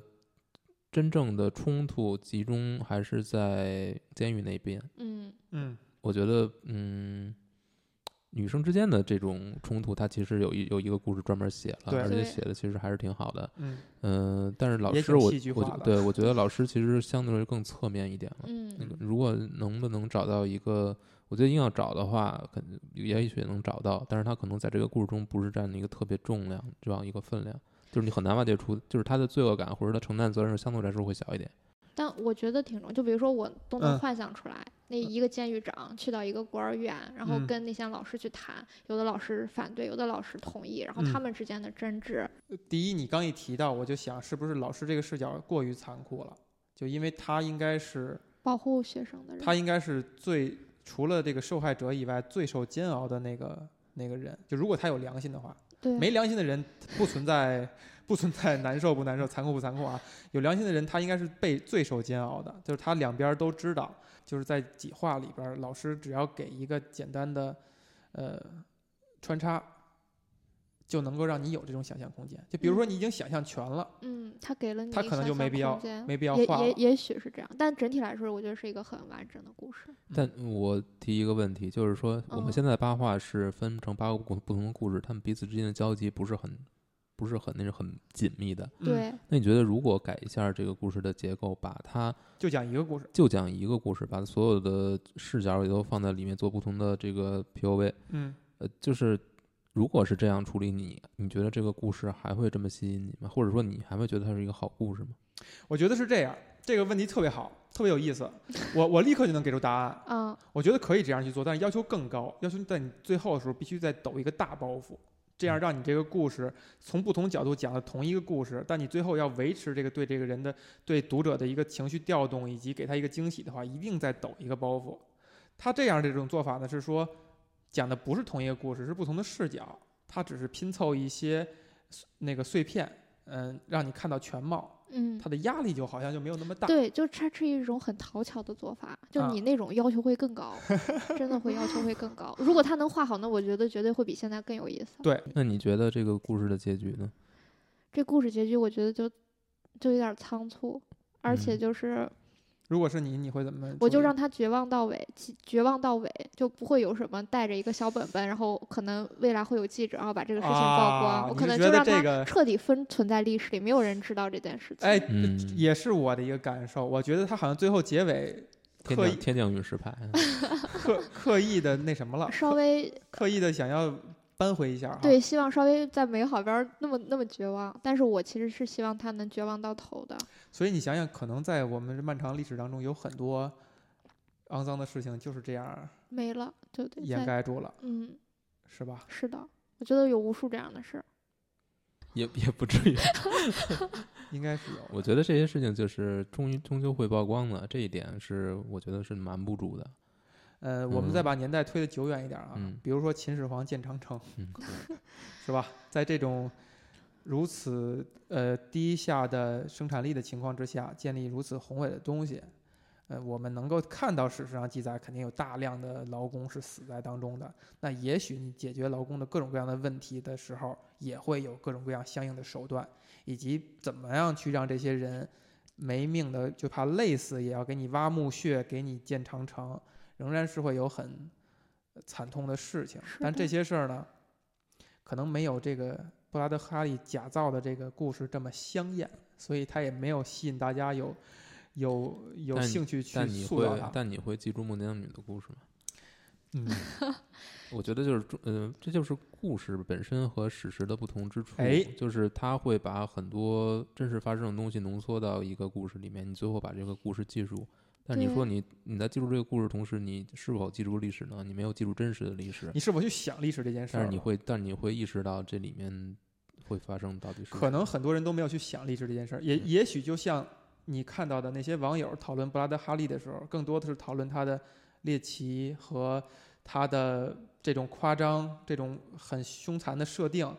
真正的冲突集中还是在监狱那边。嗯嗯我觉得，嗯，女生之间的这种冲突，它其实有一有一个故事专门写了，而且写的其实还是挺好的。嗯嗯、但是老师我，我觉对我觉得老师其实相对更侧面一点了。嗯如果能不能找到一个，我觉得硬要找的话，可能也许能找到，但是他可能在这个故事中不是占一个特别重量这样一个分量，就是你很难挖掘出，就是他的罪恶感或者他承担责任相对来说会小一点。但我觉得挺重，就比如说我都能嗯幻想出来，那一个监狱长去到一个孤儿院，然后嗯跟那些老师去谈，有的老师反对，有的老师同意，然后他嗯们之间的争执，第一，你刚一提到，我就想是不是老师这个视角过于残酷了？就因为他应该是保护学生的人，他应该是最除了这个受害者以外最受煎熬的那个那个人。就如果他有良心的话，对没良心的人不存在 不存在难受不难受、残酷不残酷啊。有良心的人，他应该是被最受煎熬的，就是他两边都知道。就是在几话里边，老师只要给一个简单的呃穿插，就能够让你有这种想象空间。就比如说你已经想象全了，嗯，他给了你他可能就没必要没必要也画也也也许是这样，但整体来说，我觉得是一个很完整的故事。但我提一个问题，就是说我们嗯现在八卦是分成八个不不同的故事，他们彼此之间的交集不是很不是很那种很紧密的。嗯，对，那你觉得如果改一下这个故事的结构，把它就讲一个故事。就讲一个故事，把所有的视角也都放在里面做不同的这个 POV，嗯，呃，就是如果是这样处理你，你觉得这个故事还会这么吸引你吗？或者说你还会觉得它是一个好故事吗？我觉得是这样。这个问题特别好，特别有意思。我我立刻就能给出答案。嗯我觉得可以这样去做，但是要求更高，要求在你最后的时候必须再抖一个大包袱，这样让你这个故事从不同角度讲的同一个故事，但你最后要维持这个对这个人的对读者的一个情绪调动，以及给他一个惊喜的话，一定再抖一个包袱。他这样这种做法呢，是说讲的不是同一个故事，是不同的视角，他只是拼凑一些那个碎片，嗯，让你看到全貌，嗯，他的压力就好像就没有那么大。对，就它是一种很讨巧的做法，就啊你那种要求会更高，真的会要求会更高。如果他能画好，那我觉得绝对会比现在更有意思。对，那你觉得这个故事的结局呢？这故事结局我觉得就就有点仓促，而且嗯就是如果是你，你会怎么？我就让他绝望到尾，绝望到尾，就不会有什么带着一个小本本，然后可能未来会有记者，然后把这个事情曝光。我可能就让他这个彻底封存在历史里，没有人知道这件事情。哎，嗯也是我的一个感受。我觉得他好像最后结尾刻意天降天降陨石牌，刻刻意的那什么了，稍微刻意的想要扳回一下。对，希望稍微在美好边儿那么那么绝望，但是我其实是希望他能绝望到头的。所以你想想，可能在我们漫长历史当中，有很多肮脏的事情就是这样没了，就得掩盖住了，嗯，是吧？是的，我觉得有无数这样的事儿。也也不至于。应该是有。我觉得这些事情就是终于终究会曝光的，这一点是我觉得是瞒不住的。呃，我们再嗯把年代推得久远一点啊，嗯比如说秦始皇建长城，嗯是吧？在这种如此呃低下的生产力的情况之下，建立如此宏伟的东西，呃，我们能够看到史实上记载，肯定有大量的劳工是死在当中的。那也许你解决劳工的各种各样的问题的时候，也会有各种各样相应的手段，以及怎么样去让这些人没命的就怕累死，也要给你挖墓穴，给你建长城，仍然是会有很惨痛的事情。但这些事儿呢，可能没有这个布拉德哈利假造的这个故事这么香艳，所以他也没有吸引大家有有有兴趣去但你会塑造它。但你会记住孟姜女的故事吗？嗯，我觉得就是嗯，呃，这就是故事本身和史实的不同之处。哎就是他会把很多真实发生的东西浓缩到一个故事里面，你最后把这个故事记住。但你说你你在记住这个故事同时，你是否记住历史呢？你没有记住真实的历史，你是否去想历史这件事儿？但是你会，但你会意识到这里面会发生到底是可能很多人都没有去想历史这件事儿，也嗯也许就像你看到的那些网友讨论布拉德哈利的时候，更多的是讨论他的猎奇和他的这种夸张、这种很凶残的设定，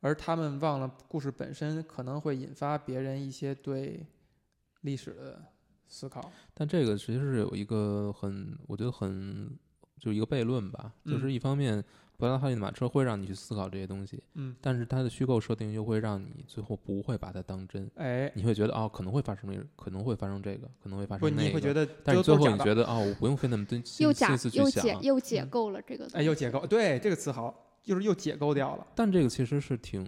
而他们忘了故事本身可能会引发别人一些对历史的思考。但这个其实是有一个很，我觉得很，就是一个悖论吧，就是嗯一方面，布拉德哈利的马车会让你去思考这些东西，嗯，但是它的虚构设定又会让你最后不会把它当真，哎，你会觉得哦，可能会发生那，可能会发生这个，可能会发，生那个，你会觉得。但是最后你觉得哦，我不用费那么多心又假心思去又想，解。又解嗯构了这个，哎，又解构，对这个词好，就是又解构掉了。但这个其实是挺，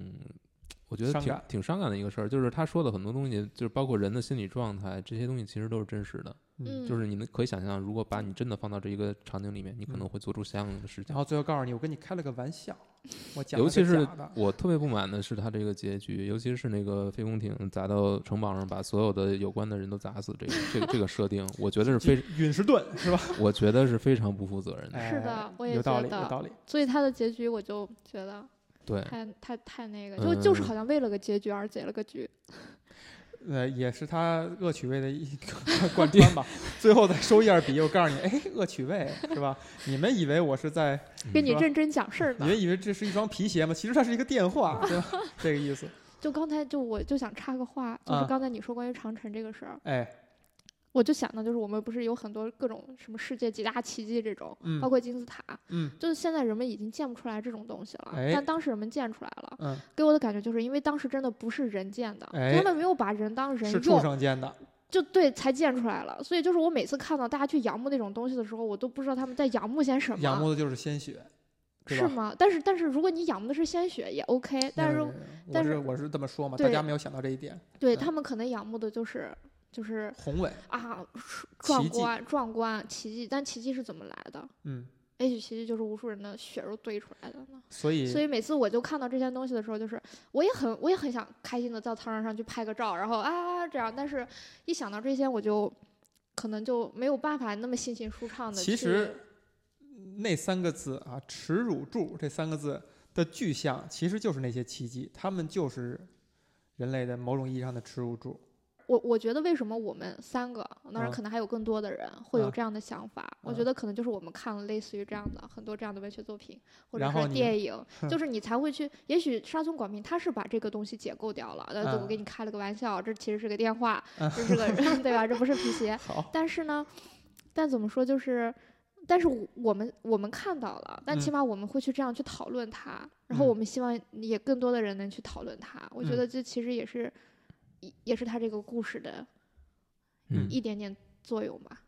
我觉得挺伤挺伤感的一个事儿，就是他说的很多东西，就是包括人的心理状态，这些东西其实都是真实的。嗯，就是你们可以想象，如果把你真的放到这一个场景里面，你可能嗯会做出相应的事情然。后最后告诉你，我跟你开了个玩笑，我讲尤其是。我特别不满的是他这个结局，尤其是那个飞空艇砸到城堡上，把所有的有关的人都砸死，这个这个这个设定，我觉得是非，陨石盾是吧？我觉得是非常不负责任的。哎，是的我也有道理，有道理。所以他的结局我就觉得对，太太太那个，就就是嗯好像为了个结局而结了个局。呃，也是他恶趣味的一个贯穿吧。最后再收一下笔，我告诉你，哎，恶趣味是吧？你们以为我是在，跟你认真讲事儿呢。你们以为这是一双皮鞋吗？其实它是一个电话，对吧？这个意思。就刚才就我就想插个话，就是啊刚才你说关于长城这个事儿，哎，我就想到就是我们不是有很多各种什么世界几大奇迹这种，嗯包括金字塔，嗯就是现在人们已经建不出来这种东西了，哎但当时人们建出来了，嗯，给我的感觉就是因为当时真的不是人建的，哎他们没有把人当人是畜用，生建的。就对才建出来了。所以就是我每次看到大家去仰慕那种东西的时候，我都不知道他们在仰慕些什么。仰慕的就是鲜血，是吗？但是但是如果你仰慕的是鲜血也 OK，但是但是我是这么说嘛，大家没有想到这一点。嗯对他们可能仰慕的就是就是宏伟，啊壮观壮观奇迹，但奇迹是怎么来的？嗯，也许奇迹就是无数人的血肉堆出来的呢。所以所以每次我就看到这些东西的时候，就是我也很我也很想开心的到操场上去拍个照，然后啊这样，但是一想到这些，我就可能就没有办法那么心情舒畅的。其实那三个字啊，耻辱柱这三个字的具象，其实就是那些奇迹，他们就是人类的某种意义上的耻辱柱。我我觉得为什么我们三个，当然嗯可能还有更多的人会有嗯这样的想法，我嗯觉得可能就是我们看了类似于这样的很多这样的文学作品或者是电影，就是你才会去，也许沙村广平他是把这个东西解构掉了，呃，嗯我给你开了个玩笑，这其实是个电话，嗯这是个 对吧？这不是皮鞋，好，但是呢，但怎么说就是。但是我们我们看到了，但起嗯码我们会去这样去讨论它，然后嗯我们希望也更多的人能去讨论它。我觉嗯得这其实也是，也也是他这个故事的嗯一点点作用吧。